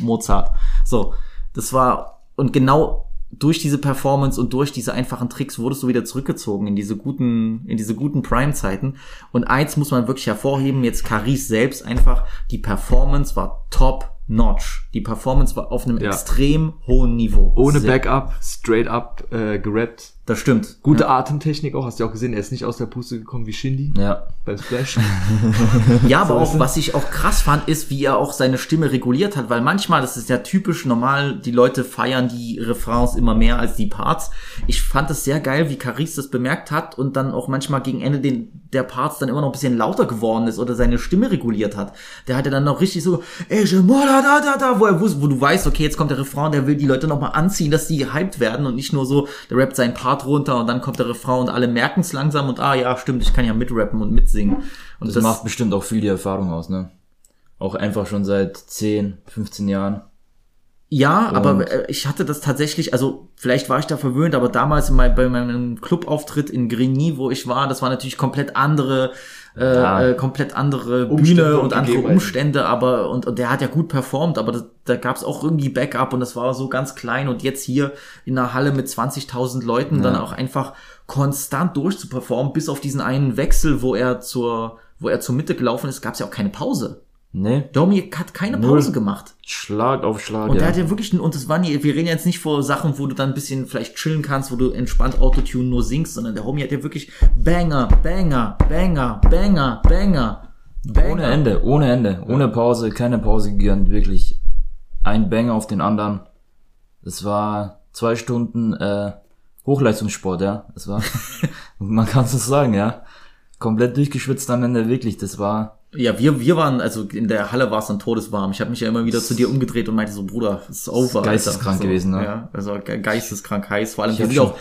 Mozart. So, das war, und genau durch diese Performance und durch diese einfachen Tricks wurdest du wieder zurückgezogen in diese guten, in diese guten Prime-Zeiten. Und eins muss man wirklich hervorheben, jetzt Caris selbst einfach, die Performance war top notch. Die Performance war auf einem Ja. extrem hohen Niveau. Ohne Sehr- Backup, straight up äh, gerappt. Das stimmt. Gute Atemtechnik auch, hast du ja auch gesehen, er ist nicht aus der Puste gekommen wie Shindy Ja. beim Splash. Ja, aber auch, was ich auch krass fand, ist, wie er auch seine Stimme reguliert hat, weil manchmal, das ist ja typisch normal, die Leute feiern die Refrains immer mehr als die Parts. Ich fand es sehr geil, wie Caris das bemerkt hat und dann auch manchmal gegen Ende den, der Parts dann immer noch ein bisschen lauter geworden ist oder seine Stimme reguliert hat. Der hatte dann noch richtig so, ey, da, da, da, wo er wusste, wo du weißt, okay, jetzt kommt der Refrain, der will die Leute nochmal anziehen, dass die gehypt werden und nicht nur so, der rappt seinen Part runter und dann kommt der Refrain und alle merken es langsam und ah ja, stimmt, ich kann ja mitrappen und mitsingen. Und Das, macht bestimmt auch viel die Erfahrung aus, ne? Auch einfach schon seit 10, 15 Jahren. Ja, Und- aber äh, ich hatte das tatsächlich, also vielleicht war ich da verwöhnt, aber damals in mein, bei meinem Clubauftritt in Grigny, wo ich war, das war natürlich komplett andere, äh, Ja. äh, komplett andere Umstände Bühne und und andere. Umstände, aber und, und der hat ja gut performt, aber das, da gab es auch irgendwie Backup und das war so ganz klein und jetzt hier in einer Halle mit 20.000 Leuten dann auch einfach konstant durchzuperformen, bis auf diesen einen Wechsel, wo er zur, wo er zur Mitte gelaufen ist, gab es ja auch keine Pause. Ne? Domi hat keine Null. Pause gemacht. Schlag auf Schlag, Und ja. der hat ja wirklich, und das waren die, wir reden jetzt nicht vor Sachen, wo du dann ein bisschen vielleicht chillen kannst, wo du entspannt Autotune nur singst, sondern der Homie hat ja wirklich Banger, Banger, Banger, Banger, Banger, Banger. Ohne Ende, ohne Ende, ohne Pause, keine Pause gegönnt, wirklich ein Banger auf den anderen. Das war zwei Stunden äh, Hochleistungssport, ja. Das war, man kann es so sagen, ja. Komplett durchgeschwitzt am Ende, wirklich. Das war Ja, wir, wir waren, also in der Halle war es dann todeswarm. Ich habe mich ja immer wieder zu dir umgedreht und meinte so, Bruder, es ist over. Geisteskrank Alter. gewesen, ne? Ja, also ge- geisteskrank heiß. Vor allem, Ich wir sind auch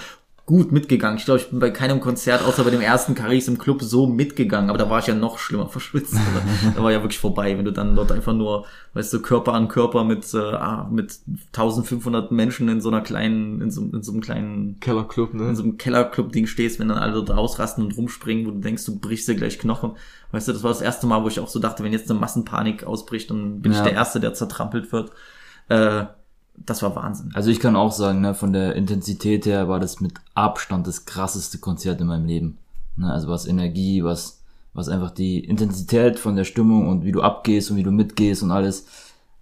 gut mitgegangen. Ich glaube, ich bin bei keinem Konzert, außer bei dem ersten Caris im Club, so mitgegangen. Aber da war ich ja noch schlimmer verschwitzt. Alter. da war ja wirklich vorbei, wenn du dann dort einfach nur, weißt du, Körper an Körper mit, äh, ah, mit 1500 Menschen in so einer kleinen, in so, in so einem kleinen Kellerclub, ne? in so einem Kellerclub-Ding stehst, wenn dann alle dort ausrasten und rumspringen, wo du denkst, du brichst dir gleich Knochen. Weißt du, das war das erste Mal, wo ich auch so dachte, wenn jetzt eine Massenpanik ausbricht, dann bin ich Ja. der Erste, der zertrampelt wird. Äh, das war Wahnsinn. Also ich kann auch sagen, ne, von der Intensität her war das mit Abstand das krasseste Konzert in meinem Leben. Ne, also was Energie, was, was einfach die Intensität von der Stimmung und wie du abgehst und wie du mitgehst und alles.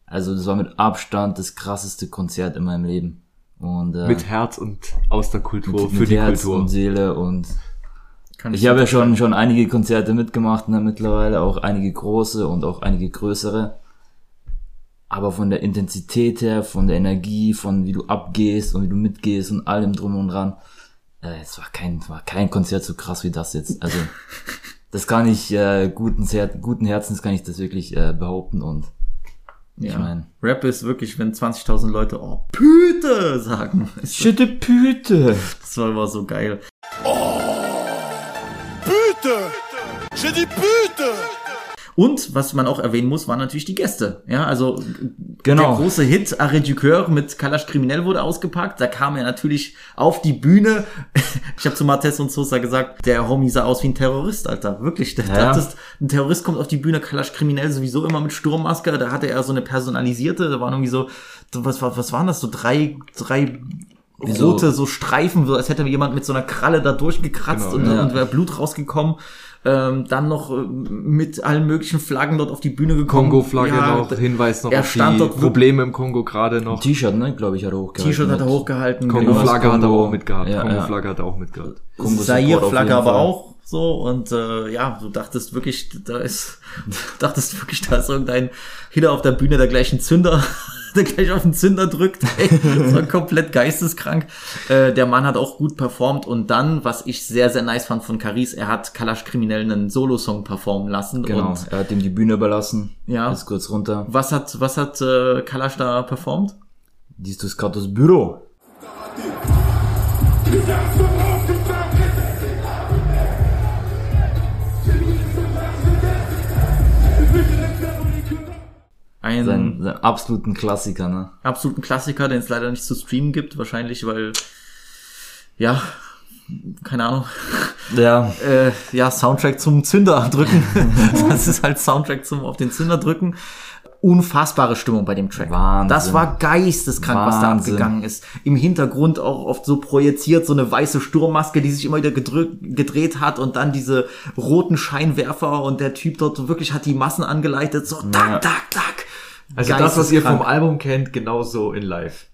Also das war mit Abstand das krasseste Konzert in meinem Leben. Und äh, Mit Herz und aus der Kultur, mit, für mit die Herz Kultur. und Seele und Kann ich habe ja schon schon einige Konzerte mitgemacht, ne, mittlerweile auch einige große und auch einige größere. Aber von der Intensität her, von der Energie, von wie du abgehst und wie du mitgehst und allem drum und dran, äh, es war kein war kein Konzert so krass wie das jetzt. Also das kann ich äh, guten guten Herzens kann ich das wirklich äh, behaupten und ja. ich mein Rap ist wirklich, wenn 20.000 Leute, oh, Püte sagen. Schütte Püte. Das war immer so geil. Pute J'ai dit pute Und was man auch erwähnen muss, waren natürlich die Gäste. Ja, also Genau. der große Hit Arrêt du Coeur mit Kalash Kriminell wurde ausgepackt. Da kam er natürlich auf die Bühne. Ich habe zu Martes und Sosa gesagt, der Homie sah aus wie ein Terrorist, Alter. Wirklich. Der Ja. dachtest, ein Terrorist kommt auf die Bühne, Kalash Kriminell sowieso immer mit Sturmmaske. Da hatte er so eine personalisierte, da waren irgendwie so, was, war- was waren das? So drei, drei rote so Streifen, so als hätte jemand mit so einer Kralle da durchgekratzt Genau, und, ja. und wäre Blut rausgekommen. Ähm, dann noch äh, mit allen möglichen Flaggen dort auf die Bühne gekommen. Kongo-Flagge Ja, noch, Hinweis noch er auf stand die dort Probleme im Kongo gerade noch. T-Shirt, ne, glaube ich, hat er hochgehalten. T-Shirt hat er hochgehalten. genau. Kongo-Flagge hat er auch mitgehabt. Ja, Kongo-Flagge hat er auch mitgehabt. Zaire-Flagge aber auch so und äh, ja, du dachtest wirklich, da ist, du dachtest wirklich, da ist irgendein Hitter auf der Bühne, der gleich einen Zünder, der gleich auf den Zünder drückt. Ey, das war komplett geisteskrank. Äh, der Mann hat auch gut performt und dann, was ich sehr, sehr nice fand von Caris, er hat Kalash Kriminell einen Solo-Song performen lassen Genau, und er hat ihm die Bühne überlassen. Ja. Ist kurz runter. was hat, was hat äh, Kalash da performt? Dies du Skatos Büro. Ein Sein, sein absoluten Klassiker, ne? absoluten Klassiker, den es leider nicht zu streamen gibt, wahrscheinlich, weil, ja, keine Ahnung, Ja, äh, ja, Soundtrack zum Zünder drücken. das ist halt Soundtrack zum auf den Zünder drücken. Unfassbare Stimmung bei dem Track. Wahnsinn. Das war geisteskrank, was da Wahnsinn. abgegangen ist. Im Hintergrund auch oft so projiziert, so eine weiße Sturmmaske, die sich immer wieder gedreht hat und dann diese roten Scheinwerfer und der Typ dort wirklich hat die Massen angeleitet, so tak, tak, tak. Also das, was ihr vom. Album kennt, genauso in live.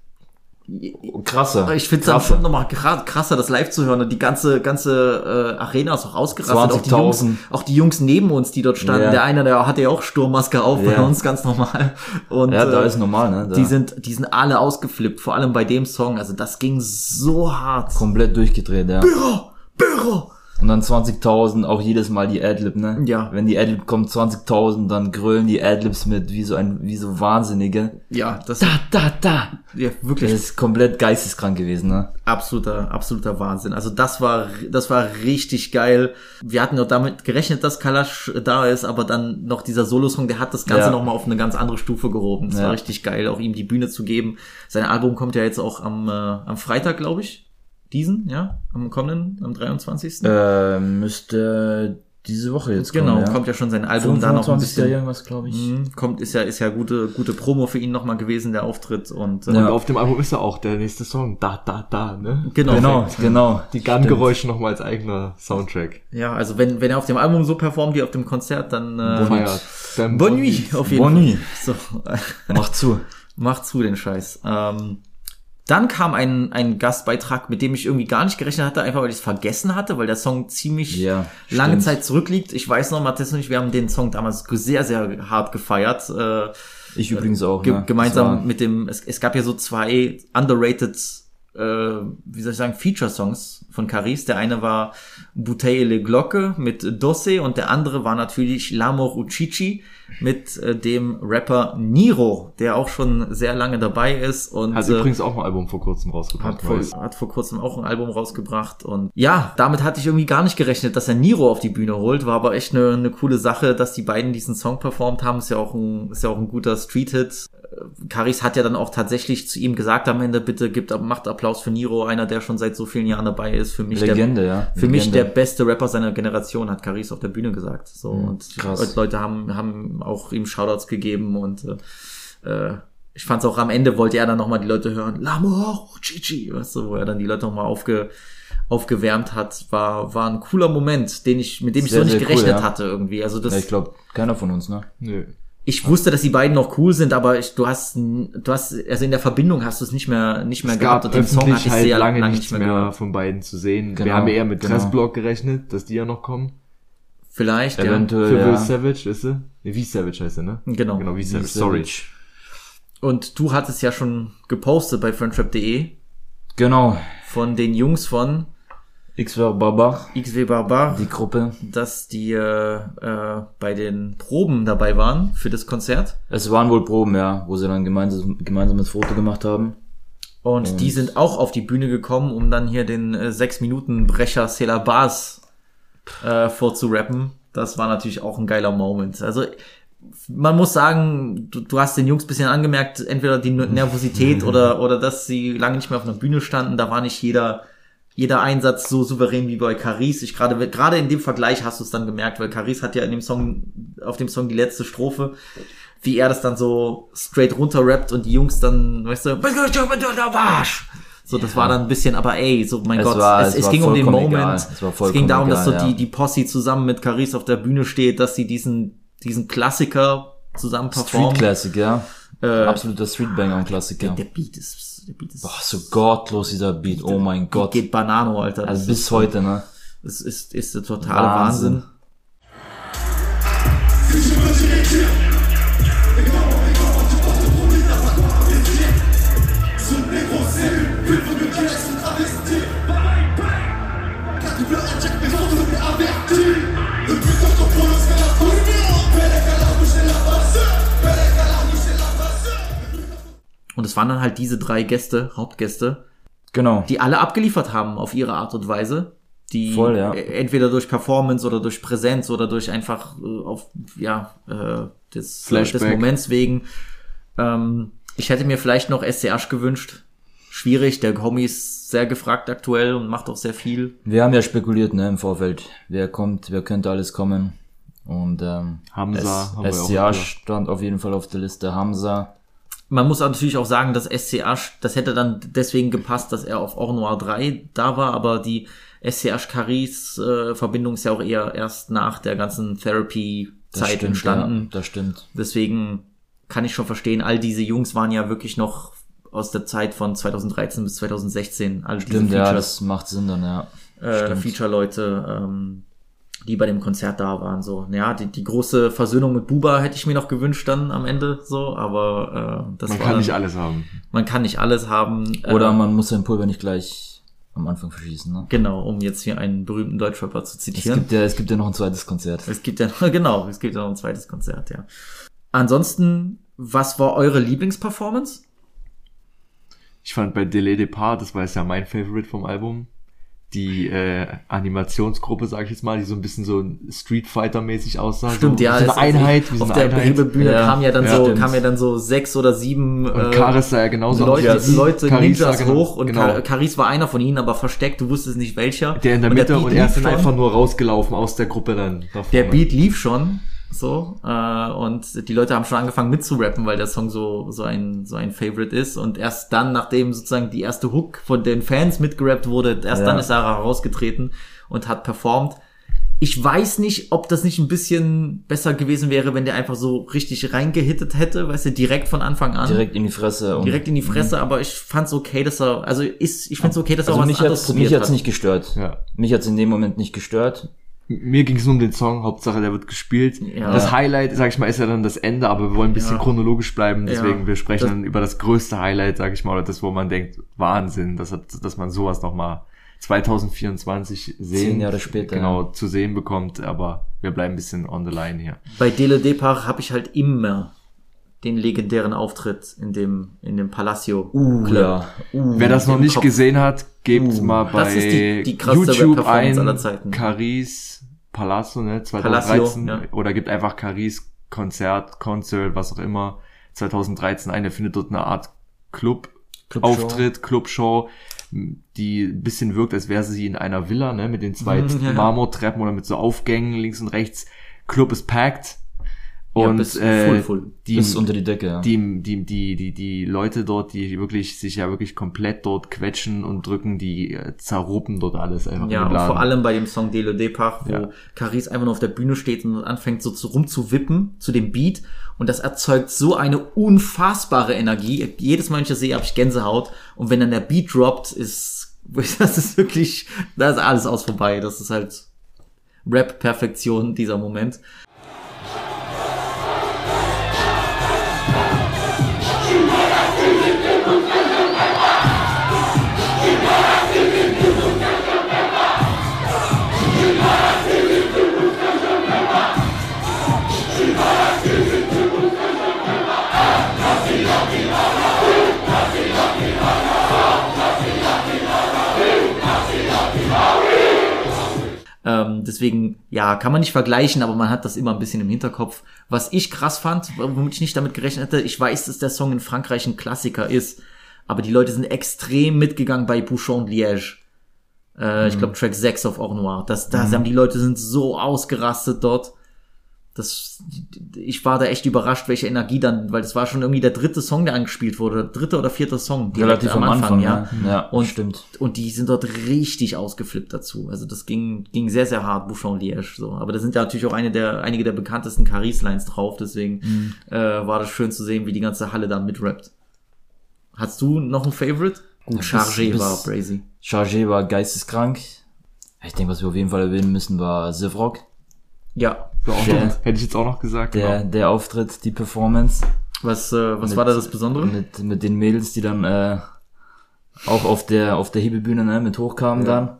krasser. Ich finde es dann schon nochmal krasser, das live zu hören. Und die ganze, ganze äh, Arena ist auch ausgerastet. Auch die, 20.000. Jungs, auch die Jungs neben uns, die dort standen. Ja. Der eine, der hatte ja auch Sturmmaske auf bei Ja. uns, ganz normal. Und Ja, da äh, ist normal, ne? Da die sind, die sind alle ausgeflippt, vor allem bei dem Song. Also das ging so hart. komplett durchgedreht, ja. Büro, Büro. Und dann 20.000, auch jedes Mal die Adlib, ne? Ja. Wenn die Adlib kommt, 20.000, dann grölen die Adlibs mit, wie so ein, wie so Wahnsinnige. Ja, das Da, da, da. ja, Das wirklich ist komplett geisteskrank gewesen, ne? absoluter, absoluter Wahnsinn. Also das war, das war richtig geil. Wir hatten ja damit gerechnet, dass Kalash da ist, aber dann noch dieser Solo-Song, der hat das Ganze Ja. noch mal auf eine ganz andere Stufe gehoben. Das Ja. war richtig geil, auch ihm die Bühne zu geben. Sein Album kommt ja jetzt auch am, äh, am Freitag, glaube ich. Diesen, ja, am kommenden, am 23. Äh, müsste diese Woche jetzt genau, kommen, ja. kommt ja schon sein Album da noch ein 25. bisschen. irgendwas, glaube ich. Mhm, Kommt, ist ja, ist ja gute, gute Promo für ihn nochmal gewesen, der Auftritt und, äh, Und Ja. auf dem Album ist ja auch der nächste Song. Da, da, da, ne? genau. Genau, genau. Die Gun-Geräusche nochmal als eigener Soundtrack. Ja, also wenn, wenn er auf dem Album so performt wie auf dem Konzert, dann, äh, Feiert. Nuit, auf jeden Bonne nuit. Fall. So, Mach zu. mach zu den Scheiß. Ähm, dann kam ein, ein Gastbeitrag, mit dem ich irgendwie gar nicht gerechnet hatte, einfach weil ich es vergessen hatte, weil der Song ziemlich Ja, lange stimmt. Zeit zurückliegt. Ich weiß noch, Matthias und ich, wir haben den Song damals sehr, sehr hart gefeiert. Äh, Ich übrigens auch, ge ne? gemeinsam mit dem, es, es gab ja so zwei underrated, äh, wie soll ich sagen, Feature-Songs von Caris. Der eine war Bouteille le Glocke mit Dosse und der andere war natürlich L'Amor Uchichi mit äh, dem Rapper Niro, der auch schon sehr lange dabei ist und Hat äh, übrigens auch ein Album vor kurzem rausgebracht. hat vor, hat vor kurzem auch ein Album rausgebracht und ja, damit hatte ich irgendwie gar nicht gerechnet, dass er Niro auf die Bühne holt. War aber echt eine, eine coole Sache, dass die beiden diesen Song performt haben. Ist ja auch ein, ist ja auch ein guter Street-Hit. Äh, Karis hat ja dann auch tatsächlich zu ihm gesagt am Ende, bitte gibt, macht Applaus für Niro, einer, der schon seit so vielen Jahren dabei ist. Für mich Legende, der, ja. Für mich der Legende. beste Rapper seiner Generation, hat Caris auf der Bühne gesagt. So und Mhm, krass. Leute haben, haben auch ihm Shoutouts gegeben und äh, äh, ich fand's auch am Ende wollte er dann nochmal die Leute hören, L'amor, Chichi, weißt du, wo er dann die Leute nochmal aufge, aufgewärmt hat, war, war ein cooler Moment, den ich, mit dem ich Sehr, so nicht sehr cool, gerechnet ja. hatte irgendwie. Also das, Ja, ich glaube, keiner von uns, ne? Nö. ich wusste, dass die beiden noch cool sind, aber ich, du hast, du hast, also in der Verbindung hast du es nicht mehr, nicht mehr Es gehabt und den Song hatte ich halt sehr lange lange nichts mehr, gehört. von beiden zu sehen. Genau, Wir haben eher mit genau. Dressblock gerechnet, dass die ja noch kommen. Vielleicht, ja. Eventuell, Für Will ja. Savage, ist sie? Nee, wie Savage heißt er, ne? Genau. Genau, wie Wie Savage, sorry. Savage. Und du hattest ja schon gepostet bei friendtrap.de Genau. von den Jungs von X-Ver Baba, XW Barbar, die Gruppe. dass die äh, äh, bei den Proben dabei waren für das Konzert. Es waren wohl Proben, ja, wo sie dann gemeinsam, gemeinsames Foto gemacht haben. Und, die sind auch auf die Bühne gekommen, um dann hier den äh, 6-Minuten-Brecher Cela Bars äh, vorzurappen. Das war natürlich auch ein geiler Moment. Also man muss sagen, du, du hast den Jungs bisschen angemerkt, entweder die Nervosität oder, oder dass sie lange nicht mehr auf einer Bühne standen. Da war nicht jeder, jeder Einsatz so souverän wie bei Caris. Ich gerade, gerade in dem Vergleich hast du es dann gemerkt, weil Caris hat ja in dem Song, auf dem Song die letzte Strophe, wie er das dann so straight runter rappt und die Jungs dann, weißt du, So, das war dann ein bisschen, aber ey, so mein Es Gott, war- es, es es ging um den Moment. egal. Es war Es ging darum, dass so egal, die, ja. die Posse zusammen mit Caris auf der Bühne steht, dass sie diesen, diesen Klassiker zusammen performen. Street Classic, ja. Äh, Absoluter Streetbanger und Klassiker. Der Beat ist, der Beat ist, Boah, so gottlos dieser Beat. Oh mein Gott. geht Banano, Alter. Also Das bis heute, ne? Es ist, ist der totale Wahnsinn. Wahnsinn. Es waren dann halt diese drei Gäste, Hauptgäste, Genau. die alle abgeliefert haben auf ihre Art und Weise. Die Voll, ja. äh, entweder durch Performance oder durch Präsenz oder durch einfach äh, auf ja äh, des, Flashback. des Moments wegen. Ähm, ich hätte mir vielleicht noch SCH gewünscht. Schwierig, der Homie ist sehr gefragt aktuell und macht auch sehr viel. Wir haben ja spekuliert, ne, im Vorfeld. Wer kommt, wer könnte alles kommen. Und ähm, Hamza haben wir S auch SCA gehört. stand auf jeden Fall auf der Liste. Hamza. Man muss natürlich auch sagen, dass SCH, das hätte dann deswegen gepasst, dass er auf Or Noir 3 da war, aber die SCH Caris äh, Verbindung ist ja auch eher erst nach der ganzen Therapy Das Zeit stimmt, entstanden. Ja, das stimmt. Deswegen kann ich schon verstehen, all diese Jungs waren ja wirklich noch aus der Zeit von 2013 bis 2016, all Stimmt, diese ja, das macht Sinn dann, ja. äh. Feature-Leute, ähm, die bei dem Konzert da waren. So, ja, die, die große Versöhnung mit Buba hätte ich mir noch gewünscht dann am Ende, so, aber äh, das Man war kann dann, nicht alles haben. man kann nicht alles haben. Oder äh, man muss sein Pulver nicht gleich am Anfang verschießen, ne? Genau, um jetzt hier einen berühmten Deutschrapper zu Es zitieren. gibt ja, es gibt ja noch ein zweites Konzert. Es gibt ja, genau, es gibt ja noch ein zweites Konzert, ja. Ansonsten, was war eure Lieblingsperformance? Ich fand bei Delay Depart, das war jetzt ja mein Favorite vom Album, die äh, Animationsgruppe, sag ich jetzt mal, die so ein bisschen so Street Fighter mäßig aussah. Stimmt, so, ja. So eine Einheit, wie so auf eine der. Hebebühne Ja, kam ja dann ja, so, stimmt. kam ja dann so sechs oder sieben Und äh, Karis sah ja genauso Leute, aus. Leute Karis sah Ninjas hoch und genau. Ka- Karis war einer von ihnen, aber versteckt, du wusstest nicht welcher. Der in der Und Mitte Beat und er ist dann einfach nur rausgelaufen aus der Gruppe dann. da Der vorne. Beat lief schon, so, äh, und die Leute haben schon angefangen mitzurappen, weil der Song so, so ein, so ein Favorite ist. Und erst dann, nachdem sozusagen die erste Hook von den Fans mitgerappt wurde, erst Ja. dann ist er herausgetreten und hat performt. Ich weiß nicht, ob das nicht ein bisschen besser gewesen wäre, wenn der einfach so richtig reingehittet hätte, weißt du, direkt von Anfang an. Direkt in die Fresse. Und Direkt in die Fresse, aber ich fand's okay, dass er, also ist, ich find's okay, dass er also auch was mich anderes hat's, probiert mich hat's hat. nicht gestört. Ja. Mich hat's in dem Moment nicht gestört. Mir ging es nur um den Song, Hauptsache der wird gespielt. Ja. Das Highlight, sag ich mal, ist ja dann das Ende, aber wir wollen ein bisschen Ja. chronologisch bleiben, deswegen Ja. wir sprechen Das- dann über das größte Highlight, sag ich mal, oder das, wo man denkt, Wahnsinn, dass, dass man sowas nochmal 2024 sehen, Zehn Jahre später, genau, zu sehen bekommt, aber wir bleiben ein bisschen on the line hier. Bei Dele Depar habe ich halt immer den legendären Auftritt in dem, in dem Palacio. Uh, ja. Uh, Wer das noch nicht Kopf. gesehen hat, gebt mal bei die- die YouTube ein. Caris Palazzo, ne, 2013, Palacio, ja. oder gibt einfach Caris Konzert, Concert, was auch immer, 2013 ein, er findet dort eine Art Club, Clubshow. Auftritt, Clubshow, die ein bisschen wirkt, als wäre sie in einer Villa, ne, mit den zwei ja. Marmortreppen oder mit so Aufgängen links und rechts. Club ist packed. Ja, Und bis äh, full, full. die Bis unter die Decke, ja. die, die, die, die, die Leute dort, die wirklich sich ja wirklich komplett dort quetschen und drücken, die äh, zerruppen dort alles einfach Ja, und vor allem bei dem Song Dele Depar, wo Ja. Caris einfach nur auf der Bühne steht und anfängt so zu rumzuwippen zu dem Beat. Und das erzeugt so eine unfassbare Energie. Jedes Mal, wenn ich das sehe, habe ich Gänsehaut. Und wenn dann der Beat droppt, ist, das ist wirklich, da ist alles aus vorbei. Das ist halt Rap-Perfektion, dieser Moment. Deswegen, ja, kann man nicht vergleichen, aber man hat das immer ein bisschen im Hinterkopf. Was ich krass fand, womit ich nicht damit gerechnet hätte, ich weiß, dass der Song in Frankreich ein Klassiker ist, aber die Leute sind extrem mitgegangen bei Bouchon Liège. Äh, Ich glaube Track 6 auf Or Noir. Das, das haben die Leute sind so ausgerastet dort. Das, ich war da echt überrascht, welche Energie dann, weil das war schon irgendwie der dritte Song, der angespielt wurde, dritte oder vierte Song. Relativ am Anfang, ja. Ja, Und, stimmt. Und die sind dort richtig ausgeflippt dazu. Also das ging, ging sehr, sehr hart, Bouchon Liège, so. Aber da sind ja natürlich auch eine der, einige der bekanntesten Caris-Lines drauf, deswegen, Mhm. äh, war das schön zu sehen, wie die ganze Halle da mitrappt. Hast du noch ein Favorite? Gut, Chargé war Brazy. Chargé war geisteskrank. Ich denke, was wir auf jeden Fall erwähnen müssen, war Zivrock. Ja. Auch Der- noch, hätte ich jetzt auch noch gesagt. Der, genau. der Auftritt, die Performance. Was, äh, was Mit- war da das Besondere? Mit, mit den Mädels, die dann äh, auch auf der auf der Hebebühne ne, mit hochkamen dann.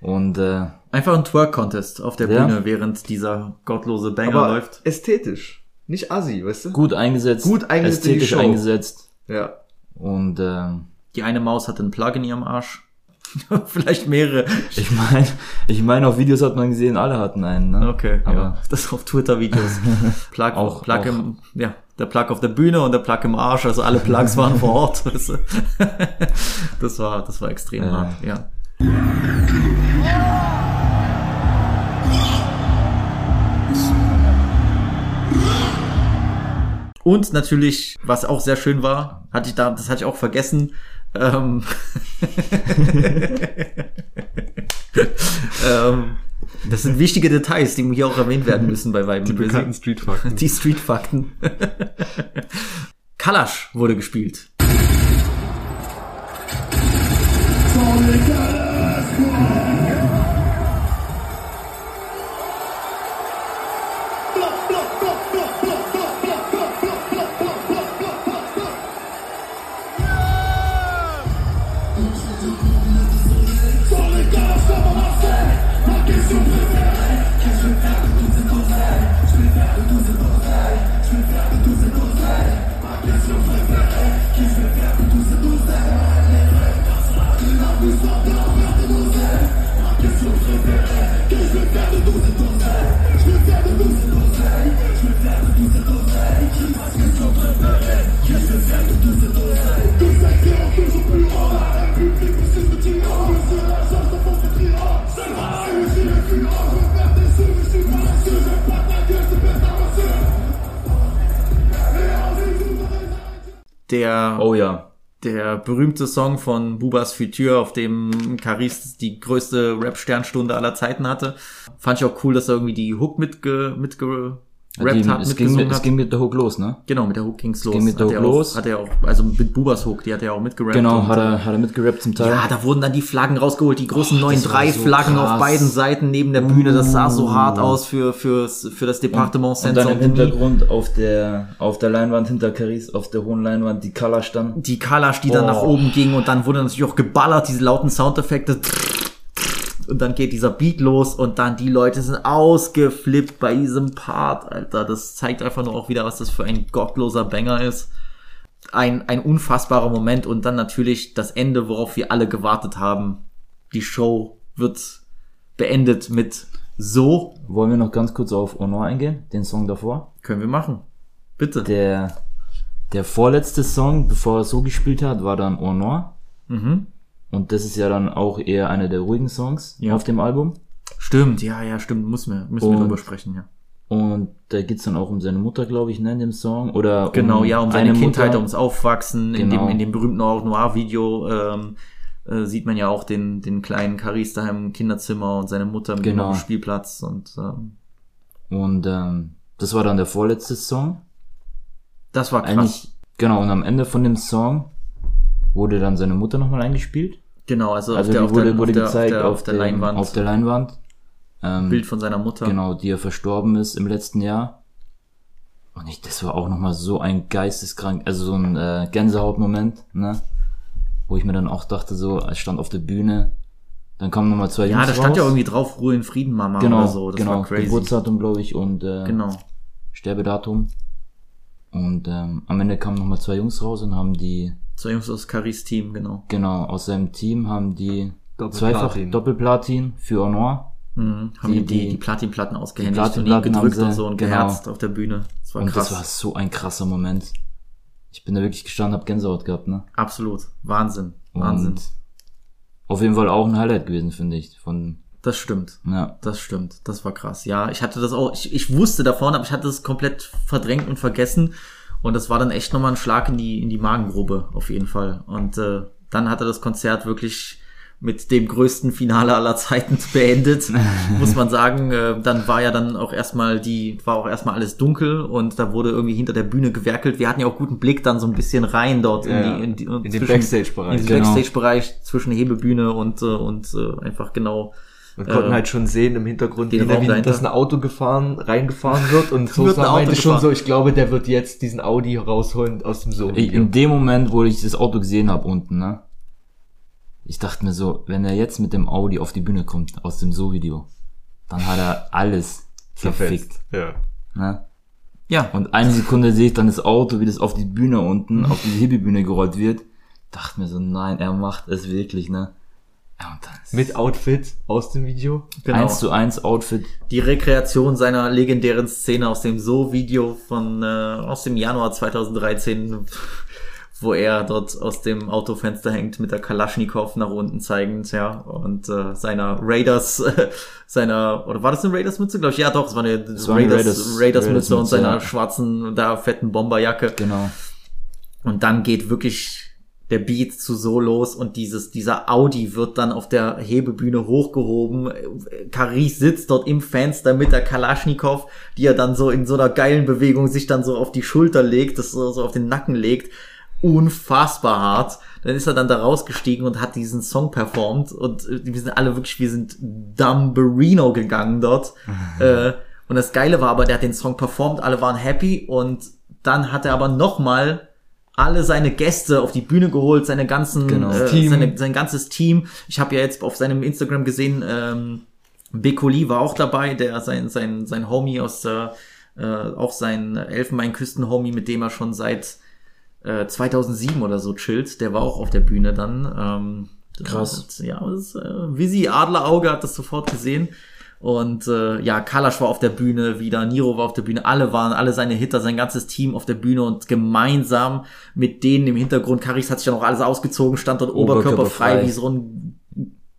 Und äh, Einfach ein Twerk-Contest auf der Ja. Bühne, während dieser gottlose Banger Aber läuft. ästhetisch. Nicht assi, weißt du? gut eingesetzt, Gut eingesetzt ästhetisch eingesetzt. Ja. Und äh, Die eine Maus hatte einen Plug in ihrem Arsch. Vielleicht mehrere. ich meine, ich meine, auf Videos hat man gesehen, alle hatten einen. Ne? Okay, aber ja. Das auf Twitter-Videos. Plug, Auch- Plug auch. im, ja, der Plug auf der Bühne und der Plug im Arsch, also alle Plugs waren vor Ort. Weißt du? Das war, das war extrem Ja. hart, ja. Und natürlich, was auch sehr schön war, hatte ich da, das hatte ich auch vergessen, ähm, ähm, das sind wichtige Details, die hier auch erwähnt werden müssen bei Weiben Die bekannten Streetfakten. Die Street-Fakten. Kalash wurde gespielt. Der, Oh ja. der berühmte Song von Bubas Futur, auf dem Caris die größte Rap-Sternstunde aller Zeiten hatte. Fand ich auch cool, dass er irgendwie die Hook mitge, mitgerappt Die, hat, es, ging, mit- es hat. ging mit der Hook los, ne? Genau, mit der Hook ging's los. ging mit der hat er Hook auch, los. Hat er auch, also mit Bubas Hook, die hat er auch mitgerappt. Genau, und, hat er, hat er mitgerappt zum Teil. Ja, da wurden dann die Flaggen rausgeholt, die großen neuen war drei so Flaggen auf krass. beiden Seiten neben der Bühne. Das sah so hart aus für, für, für das Departement und Center dann im und Hintergrund auf der auf der Leinwand hinter Caris, auf der hohen Leinwand, die Color stand. die Kalash, die dann Oh. nach oben ging und dann wurde natürlich auch geballert, diese lauten Soundeffekte. Und dann geht dieser Beat los und dann die Leute sind ausgeflippt bei diesem Part, Alter. Das zeigt einfach nur auch wieder, was das für ein gottloser Banger ist. Ein, ein unfassbarer Moment und dann natürlich das Ende, worauf wir alle gewartet haben. Die Show wird beendet mit so. Wollen wir noch ganz kurz auf Honor eingehen, den Song davor? Können wir machen. Bitte. Der der vorletzte Song, bevor er so gespielt hat, war dann Honor. Mhm. Und das ist ja dann auch eher einer der ruhigen Songs Ja. auf dem Album. Stimmt, ja, ja, stimmt. Müssen wir, müssen wir drüber sprechen, ja. Und da geht's dann auch um seine Mutter, glaube ich, ne, in dem Song. Oder Genau, ja, um seine eine Kindheit, Mutter. ums Aufwachsen. In, Genau. dem, in dem berühmten Noir-Video ähm, äh, sieht man ja auch den, den kleinen Caris da im Kinderzimmer und seine Mutter mit Genau. dem Spielplatz. Und ähm, Und ähm, das war dann der vorletzte Song. das war krass. Eigentlich, genau, und am Ende von dem Song wurde dann seine Mutter nochmal eingespielt. genau, also, Also auf der, die auf wurde, der, wurde auf der, gezeigt auf der, auf, der Leinwand. Auf der Leinwand. Ähm, Bild von seiner Mutter. Genau, die er verstorben ist im letzten Jahr. Und ich, das war auch nochmal so ein geisteskrank, also so ein äh, Gänsehautmoment, ne? Wo ich mir dann auch dachte, so, ich stand auf der Bühne, dann kamen nochmal zwei Ja, Jungs da stand raus. ja irgendwie drauf, Ruhe in Frieden, Mama genau, oder so. Das genau, war crazy. Geburtsdatum, glaube ich, und äh, Genau. Sterbedatum. Und ähm, am Ende kamen nochmal zwei Jungs raus und haben die, Zwei Jungs aus Caris Team, genau. genau, aus seinem Team haben die Doppelplatin. zweifach Doppelplatin für Honor. Mhm. Haben Die- die, die, die- die Platinplatten ausgehändigt und ihn Platinplatten gedrückt haben und sie- so und genau. geherzt auf der Bühne. Das war Und krass. das war so ein krasser Moment. Ich bin da wirklich gestanden, hab Gänsehaut gehabt, ne? Absolut. Wahnsinn. Wahnsinn. Und auf jeden Fall auch ein Highlight gewesen, finde ich. Von, Das stimmt. Ja. Das stimmt. Das war krass. Ja, ich hatte das auch, ich, ich wusste davon, aber ich hatte es komplett verdrängt und vergessen. Und das war dann echt nochmal ein Schlag in die, in die Magengrube, auf jeden Fall. Und äh, dann hatte das Konzert wirklich mit dem größten Finale aller Zeiten beendet, muss man sagen. Äh, dann war ja dann auch erstmal die, war auch erstmal alles dunkel und da wurde irgendwie hinter der Bühne gewerkelt. Wir hatten ja auch guten Blick dann so ein bisschen rein dort Ja, in die, in, die, in den zwischen- Backstage-Bereich. In den Genau. Backstage-Bereich zwischen Hebebühne und, äh, und äh, einfach genau Wir konnten Äh, halt schon sehen im Hintergrund, wie, wie dass ein Auto gefahren, reingefahren wird und so Wird ein Auto meinte schon gefahren. so, ich glaube, der wird jetzt diesen Audi rausholen aus dem so Ich, in dem Moment, wo ich das Auto gesehen habe unten, ne? Ich dachte mir so, wenn er jetzt mit dem Audi auf die Bühne kommt, aus dem So-Video, dann hat er alles verfickt. Ja. Ne? Ja, Und eine Sekunde sehe ich dann das Auto, wie das auf die Bühne unten, auf diese Hippie-Bühne gerollt wird. Dachte mir so, nein, er macht es wirklich, ne? Ja, und dann ist Mit Outfit aus dem Video. genau. eins zu eins Outfit. die Rekreation seiner legendären Szene aus dem So-Video von äh, aus dem Januar 2013, wo er dort aus dem Autofenster hängt mit der Kalaschnikow nach unten zeigend, ja, und äh, seiner Raiders, äh, seiner, oder war das eine Raiders-Mütze, glaube ich? Ja, doch, es war eine eine Raiders, Raiders- Raiders-Mütze und Raiders-Mütze, seiner ja. schwarzen, da fetten Bomberjacke. Genau. Und dann geht wirklich der Beat zu so los und dieses, dieser Audi wird dann auf der Hebebühne hochgehoben. Caris sitzt dort im Fenster mit der Kalaschnikow, die er dann so in so einer geilen Bewegung sich dann so auf die Schulter legt, das so, so auf den Nacken legt. Unfassbar hart. Dann ist er dann da rausgestiegen und hat diesen Song performt und äh, wir sind alle wirklich, wir sind Dumberino gegangen dort. äh, und das Geile war aber, der hat den Song performt, alle waren happy und dann hat er aber nochmal alle seine Gäste auf die Bühne geholt, seine ganzen, Genau. äh. Seine, sein ganzes Team. Ich habe ja jetzt auf seinem Instagram gesehen, ähm, Bekoli war auch dabei, der sein sein sein Homie aus der, äh, auch sein Elfenbeinküsten-Homie, mit dem er schon seit äh, 2007 oder so chillt, der war auch auf der Bühne dann. Ähm, Krass. Und, ja, das, äh, Visi Adlerauge hat das sofort gesehen. Und äh, ja, Kalasch war auf der Bühne wieder, Niro war auf der Bühne, alle waren, alle seine Hitter, sein ganzes Team auf der Bühne und gemeinsam mit denen im Hintergrund, Karis hat sich ja noch alles ausgezogen, stand dort oberkörperfrei, Oberkörperfrei. wie so ein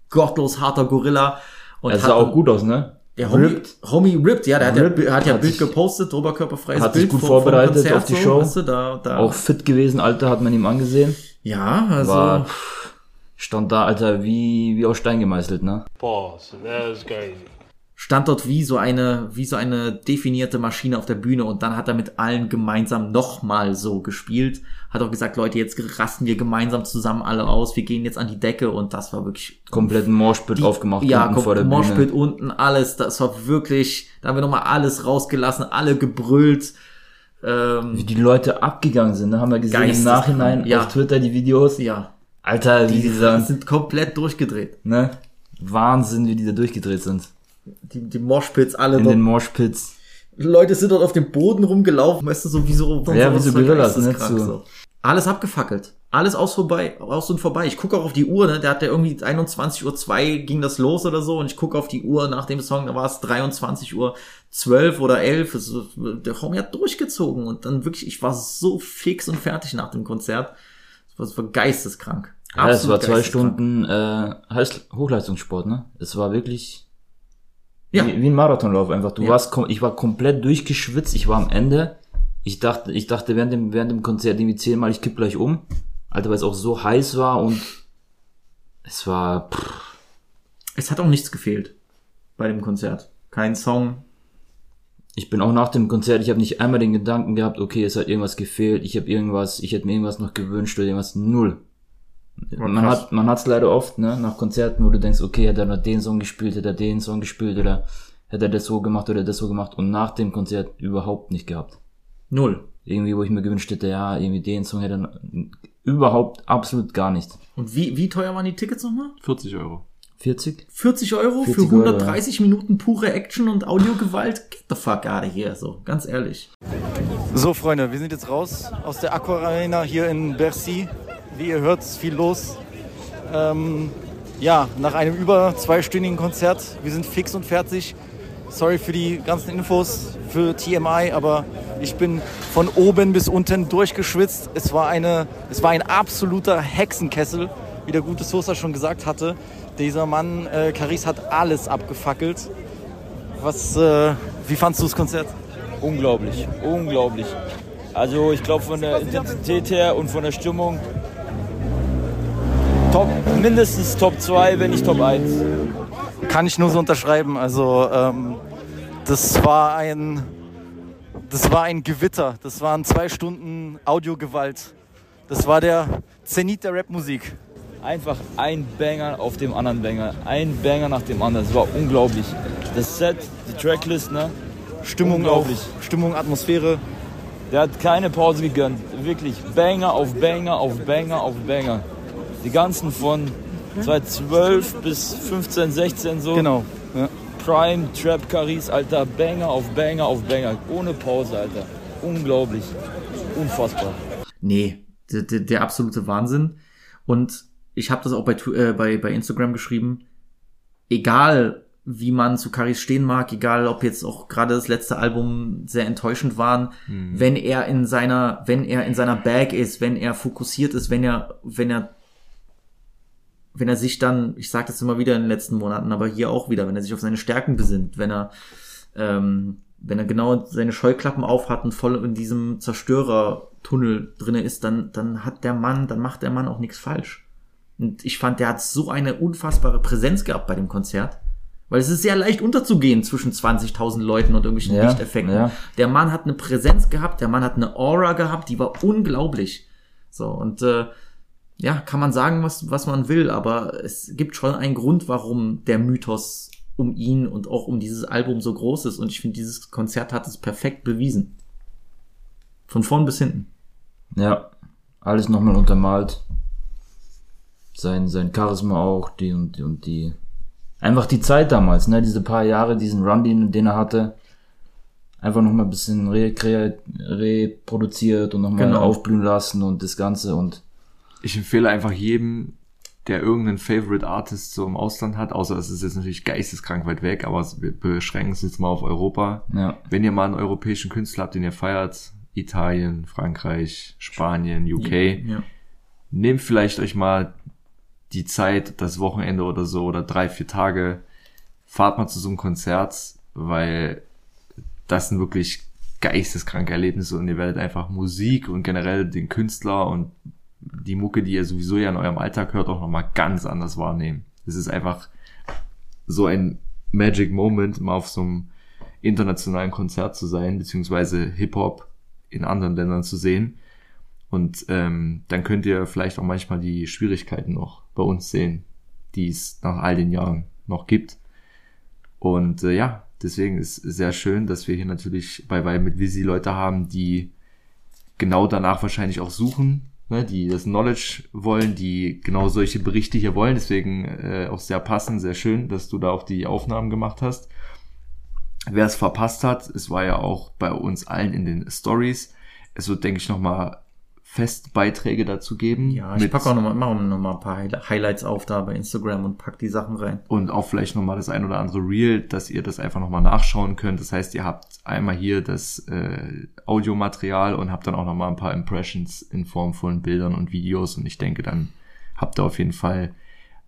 gottlos harter Gorilla. Und hat sah auch gut aus, ne? der Homie, Ripped. Homie Ripped, ja, der hat, Ripped ja, hat ja hat Bild sich- gepostet, oberkörperfreies hat sich Bild gut vom vorbereitet Konzert auf die so, Show. Weißt du, da, da, Auch fit gewesen, Alter, hat man ihm angesehen. ja, also War, stand da, Alter, wie, wie aus Stein gemeißelt, ne? Pause. That was crazy. Stand dort wie so eine, wie so eine definierte Maschine auf der Bühne und dann hat er mit allen gemeinsam nochmal so gespielt. Hat auch gesagt, Leute, jetzt rasten wir gemeinsam zusammen alle aus, wir gehen jetzt an die Decke und das war wirklich Kompletten Moshpit aufgemacht ja, unten vor der Moshpit unten, alles, das war wirklich, da haben wir nochmal alles rausgelassen, alle gebrüllt. Ähm, Wie die Leute abgegangen sind, ne? Haben wir gesehen im Geisteskrank, Nachhinein ja. auf Twitter die Videos. ja, Alter, wie die die sind komplett durchgedreht. ne? Wahnsinn, wie die da durchgedreht sind. Die, die Moshpits alle In dort den Moshpits. Leute sind dort auf dem Boden rumgelaufen, weißt du, so wie so, Ja, wie so Gorillas, ne, so. Alles abgefackelt. Alles aus vorbei, aus und vorbei. Ich gucke auch auf die Uhr, ne? Der hat ja irgendwie 21.02 Uhr ging das los oder so und ich gucke auf die Uhr nach dem Song, da war es 23 Uhr 12 oder 11. Es, der Homie hat durchgezogen und dann wirklich, ich war so fix und fertig nach dem Konzert. Das war, geisteskrank. Ja, es war Absolut zwei. Stunden äh, Hochleistungssport, ne? Es war wirklich Ja. wie, wie ein Marathonlauf einfach. Du Ja. warst, ich war komplett durchgeschwitzt, ich war am Ende. Ich dachte, ich dachte während dem, während dem Konzert irgendwie zehnmal, ich kipp gleich um. Alter, weil es auch so heiß war und es war, pff, Es hat auch nichts gefehlt bei dem Konzert. Kein Song, ich bin auch nach dem Konzert, ich habe nicht einmal den Gedanken gehabt, okay, es hat irgendwas gefehlt, ich habe irgendwas, ich hätte mir irgendwas noch gewünscht oder irgendwas, null. Man krass. hat, man hat's leider oft, ne, nach Konzerten, wo du denkst, okay, hätte er noch den Song gespielt, hätte er den Song gespielt oder hätte er das so gemacht oder das so gemacht und nach dem Konzert überhaupt nicht gehabt. null. Irgendwie, wo ich mir gewünscht hätte, ja, irgendwie den Song hätte er noch- überhaupt absolut gar nicht. Und wie, wie teuer waren die Tickets nochmal? 40 Euro. 40? 40 Euro 40 für Euro, 130 Minuten pure Action und Audiogewalt? Get the fuck out of here, so, ganz ehrlich. So, Freunde, wir sind jetzt raus aus der Accor Arena hier in Bercy. Wie ihr hört, ist viel los. Ähm, ja, nach einem über zweistündigen Konzert. Wir sind fix und fertig. Sorry für die ganzen Infos für TMI, aber ich bin von oben bis unten durchgeschwitzt. Es war, eine, es war ein absoluter Hexenkessel, wie der gute Sosa schon gesagt hatte. Dieser Mann, äh, Caris, hat alles abgefackelt. Was, äh, wie fandst du das Konzert? Unglaublich, unglaublich. Also ich glaube von der Intensität her und von der Stimmung top, mindestens Top 2, wenn nicht Top 1. Kann ich nur so unterschreiben. Also ähm, das war ein, das war ein Gewitter. Das waren zwei Stunden Audiogewalt. Das war der Zenit der Rapmusik. Einfach ein Banger auf dem anderen Banger. Ein Banger nach dem anderen. Es war unglaublich. Das Set, die Tracklist, ne? Stimmung Unglaublich. Stimmung, Atmosphäre. Der hat keine Pause gegönnt. Wirklich. Banger auf Banger auf Banger auf Banger. Die ganzen von 2012 bis 15, 16 so. Genau. Ja. Prime, Trap, Caris, Alter. Banger auf Banger auf Banger. Ohne Pause, Alter. Unglaublich. Unfassbar. Nee, der, der, der absolute Wahnsinn. Und ich habe das auch bei, äh, bei, bei Instagram geschrieben. Egal, wie man zu Karis stehen mag, egal ob jetzt auch gerade das letzte Album sehr enttäuschend waren, wenn er in seiner, wenn er in seiner Bag ist, wenn er fokussiert ist, wenn er, wenn er, wenn er sich dann, ich sage das immer wieder in den letzten Monaten, aber hier auch wieder, wenn er sich auf seine Stärken besinnt, wenn er, ähm, wenn er genau seine Scheuklappen aufhat und voll in diesem Zerstörertunnel drinne ist, dann, dann hat der Mann, dann macht der Mann auch nichts falsch. Und ich fand, der hat so eine unfassbare Präsenz gehabt bei dem Konzert. Weil es ist sehr leicht unterzugehen zwischen 20.000 Leuten und irgendwelchen Ja, Lichteffekten. ja. Der Mann hat eine Präsenz gehabt, der Mann hat eine Aura gehabt, die war unglaublich. So, und äh, ja, kann man sagen, was, was man will, aber es gibt schon einen Grund, warum der Mythos um ihn und auch um dieses Album so groß ist. Und ich finde, dieses Konzert hat es perfekt bewiesen. Von vorn bis hinten. Ja, alles nochmal untermalt. Sein, sein Charisma auch, die und, die und die. Einfach die Zeit damals, ne? Diese paar Jahre, diesen Run, den, den er hatte. Einfach nochmal ein bisschen re reproduziert und nochmal Genau. aufblühen lassen und das Ganze und Ich empfehle einfach jedem, der irgendeinen Favorite Artist so im Ausland hat, außer es ist jetzt natürlich geisteskrank weit weg, aber wir beschränken es jetzt mal auf Europa. ja. Wenn ihr mal einen europäischen Künstler habt, den ihr feiert, Italien, Frankreich, Spanien, UK, Ja. nehmt vielleicht euch mal die Zeit, das Wochenende oder so, oder drei, vier Tage, fahrt mal zu so einem Konzert, weil das sind wirklich geisteskranke Erlebnisse und ihr werdet einfach Musik und generell den Künstler und die Mucke, die ihr sowieso ja in eurem Alltag hört, auch nochmal ganz anders wahrnehmen. Es ist einfach so ein Magic Moment, mal auf so einem internationalen Konzert zu sein, beziehungsweise Hip-Hop in anderen Ländern zu sehen. Und ähm, dann könnt ihr vielleicht auch manchmal die Schwierigkeiten noch bei uns sehen, die es nach all den Jahren noch gibt. Und äh, ja, deswegen ist es sehr schön, dass wir hier natürlich bei Weil mit Visi Leute haben, die genau danach wahrscheinlich auch suchen, ne, die das Knowledge wollen, die genau solche Berichte hier wollen. Deswegen äh, auch sehr passend, sehr schön, dass du da auch die Aufnahmen gemacht hast. Wer es verpasst hat, es war ja auch bei uns allen in den Stories. Es wird, denke ich, nochmal fest Beiträge dazu geben. Ja, ich packe auch nochmal noch mal ein paar Highli- Highlights auf da bei Instagram und pack die Sachen rein. und auch vielleicht nochmal das ein oder andere Reel, dass ihr das einfach nochmal nachschauen könnt. Das heißt, ihr habt einmal hier das äh, Audiomaterial und habt dann auch nochmal ein paar Impressions in Form von Bildern und Videos und ich denke, dann habt ihr auf jeden Fall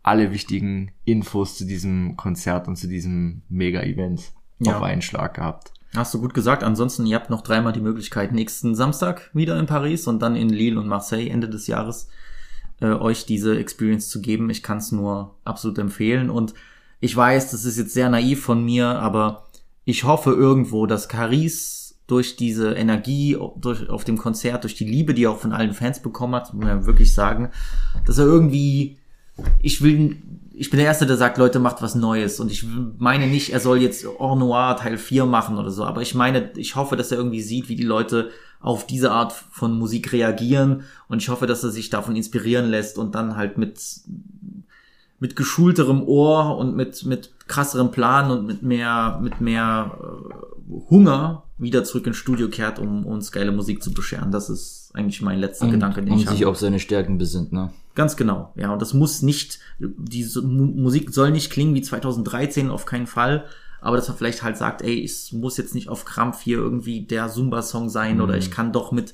alle wichtigen Infos zu diesem Konzert und zu diesem Mega-Event Ja. auf einen Schlag gehabt. Hast du gut gesagt. Ansonsten, ihr habt noch dreimal die Möglichkeit, nächsten Samstag wieder in Paris und dann in Lille und Marseille Ende des Jahres äh, euch diese Experience zu geben. Ich kann es nur absolut empfehlen. Und ich weiß, das ist jetzt sehr naiv von mir, aber ich hoffe irgendwo, dass Caris durch diese Energie durch, auf dem Konzert, durch die Liebe, die er auch von allen Fans bekommen hat, muss man wirklich sagen, dass er irgendwie ich will, ich bin der Erste, der sagt, Leute, macht was Neues. Und ich meine nicht, er soll jetzt Or Noir Teil 4 machen oder so. Aber ich meine, ich hoffe, dass er irgendwie sieht, wie die Leute auf diese Art von Musik reagieren. Und ich hoffe, dass er sich davon inspirieren lässt und dann halt mit, mit geschulterem Ohr und mit, mit krasserem Plan und mit mehr, mit mehr äh, Hunger wieder zurück ins Studio kehrt, um uns geile Musik zu bescheren. Das ist eigentlich mein letzter und, Gedanke, den und ich sich habe. auf seine Stärken besinnt, ne? Ganz genau, ja. Und das muss nicht, diese Mu- Musik soll nicht klingen wie 2013, auf keinen Fall. Aber dass er vielleicht halt sagt, ey, es muss jetzt nicht auf Krampf hier irgendwie der Zumba-Song sein oder ich kann doch mit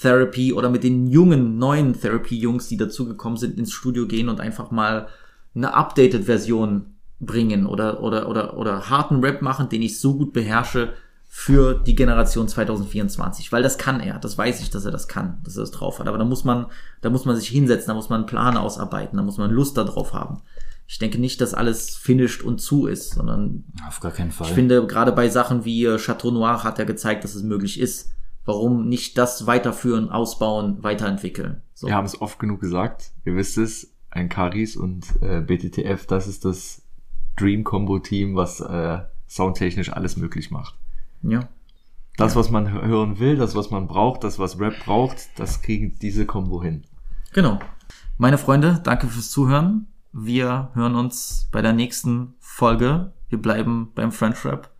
Therapy oder mit den jungen, neuen Therapy-Jungs, die dazugekommen sind, ins Studio gehen und einfach mal eine updated Version bringen oder, oder, oder, oder harten Rap machen, den ich so gut beherrsche für die Generation 2024, weil das kann er, das weiß ich, dass er das kann, dass er das drauf hat, aber da muss man, da muss man sich hinsetzen, da muss man einen Plan ausarbeiten, da muss man Lust darauf haben. Ich denke nicht, dass alles finished und zu ist, sondern Auf gar keinen Fall. ich finde, gerade bei Sachen wie äh, Chateau Noir hat er gezeigt, dass es möglich ist. Warum nicht das weiterführen, ausbauen, weiterentwickeln? So. Wir haben es oft genug gesagt. Ihr wisst es, ein Karis und äh, BTTF, das ist das Dream Combo Team, was äh, soundtechnisch alles möglich macht. Ja. Das, was man hören will, das, was man braucht, das, was Rap braucht, das kriegen diese Combo hin. Genau. Meine Freunde, danke fürs Zuhören. Wir hören uns bei der nächsten Folge. Wir bleiben beim French Rap.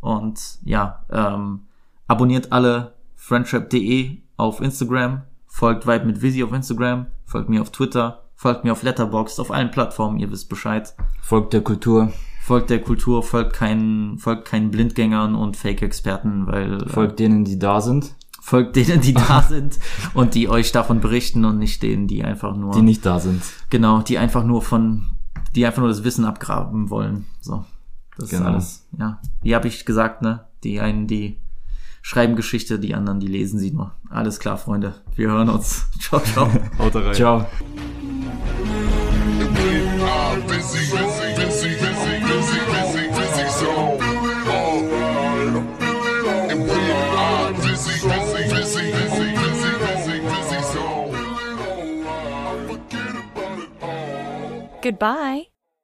Und ja, ähm, abonniert alle friendship.de auf Instagram, folgt Vibe mit Visi auf Instagram, folgt mir auf Twitter, folgt mir auf Letterboxd, auf allen Plattformen, ihr wisst Bescheid. Folgt der Kultur, Folgt der Kultur, folgt keinen, folgt keinen Blindgängern und Fake-Experten, weil äh, folgt denen, die da sind, folgt denen, die da sind und die euch davon berichten und nicht denen, die einfach nur die nicht da sind. Genau, die einfach nur von, die einfach nur das Wissen abgraben wollen. So. Das ist Genau. alles. Ja. Wie habe ich gesagt, ne? Die einen, die schreiben Geschichte, die anderen, die lesen sie nur. Alles klar, Freunde. Wir hören uns. Ciao, ciao. Haut rein. Ciao. Goodbye.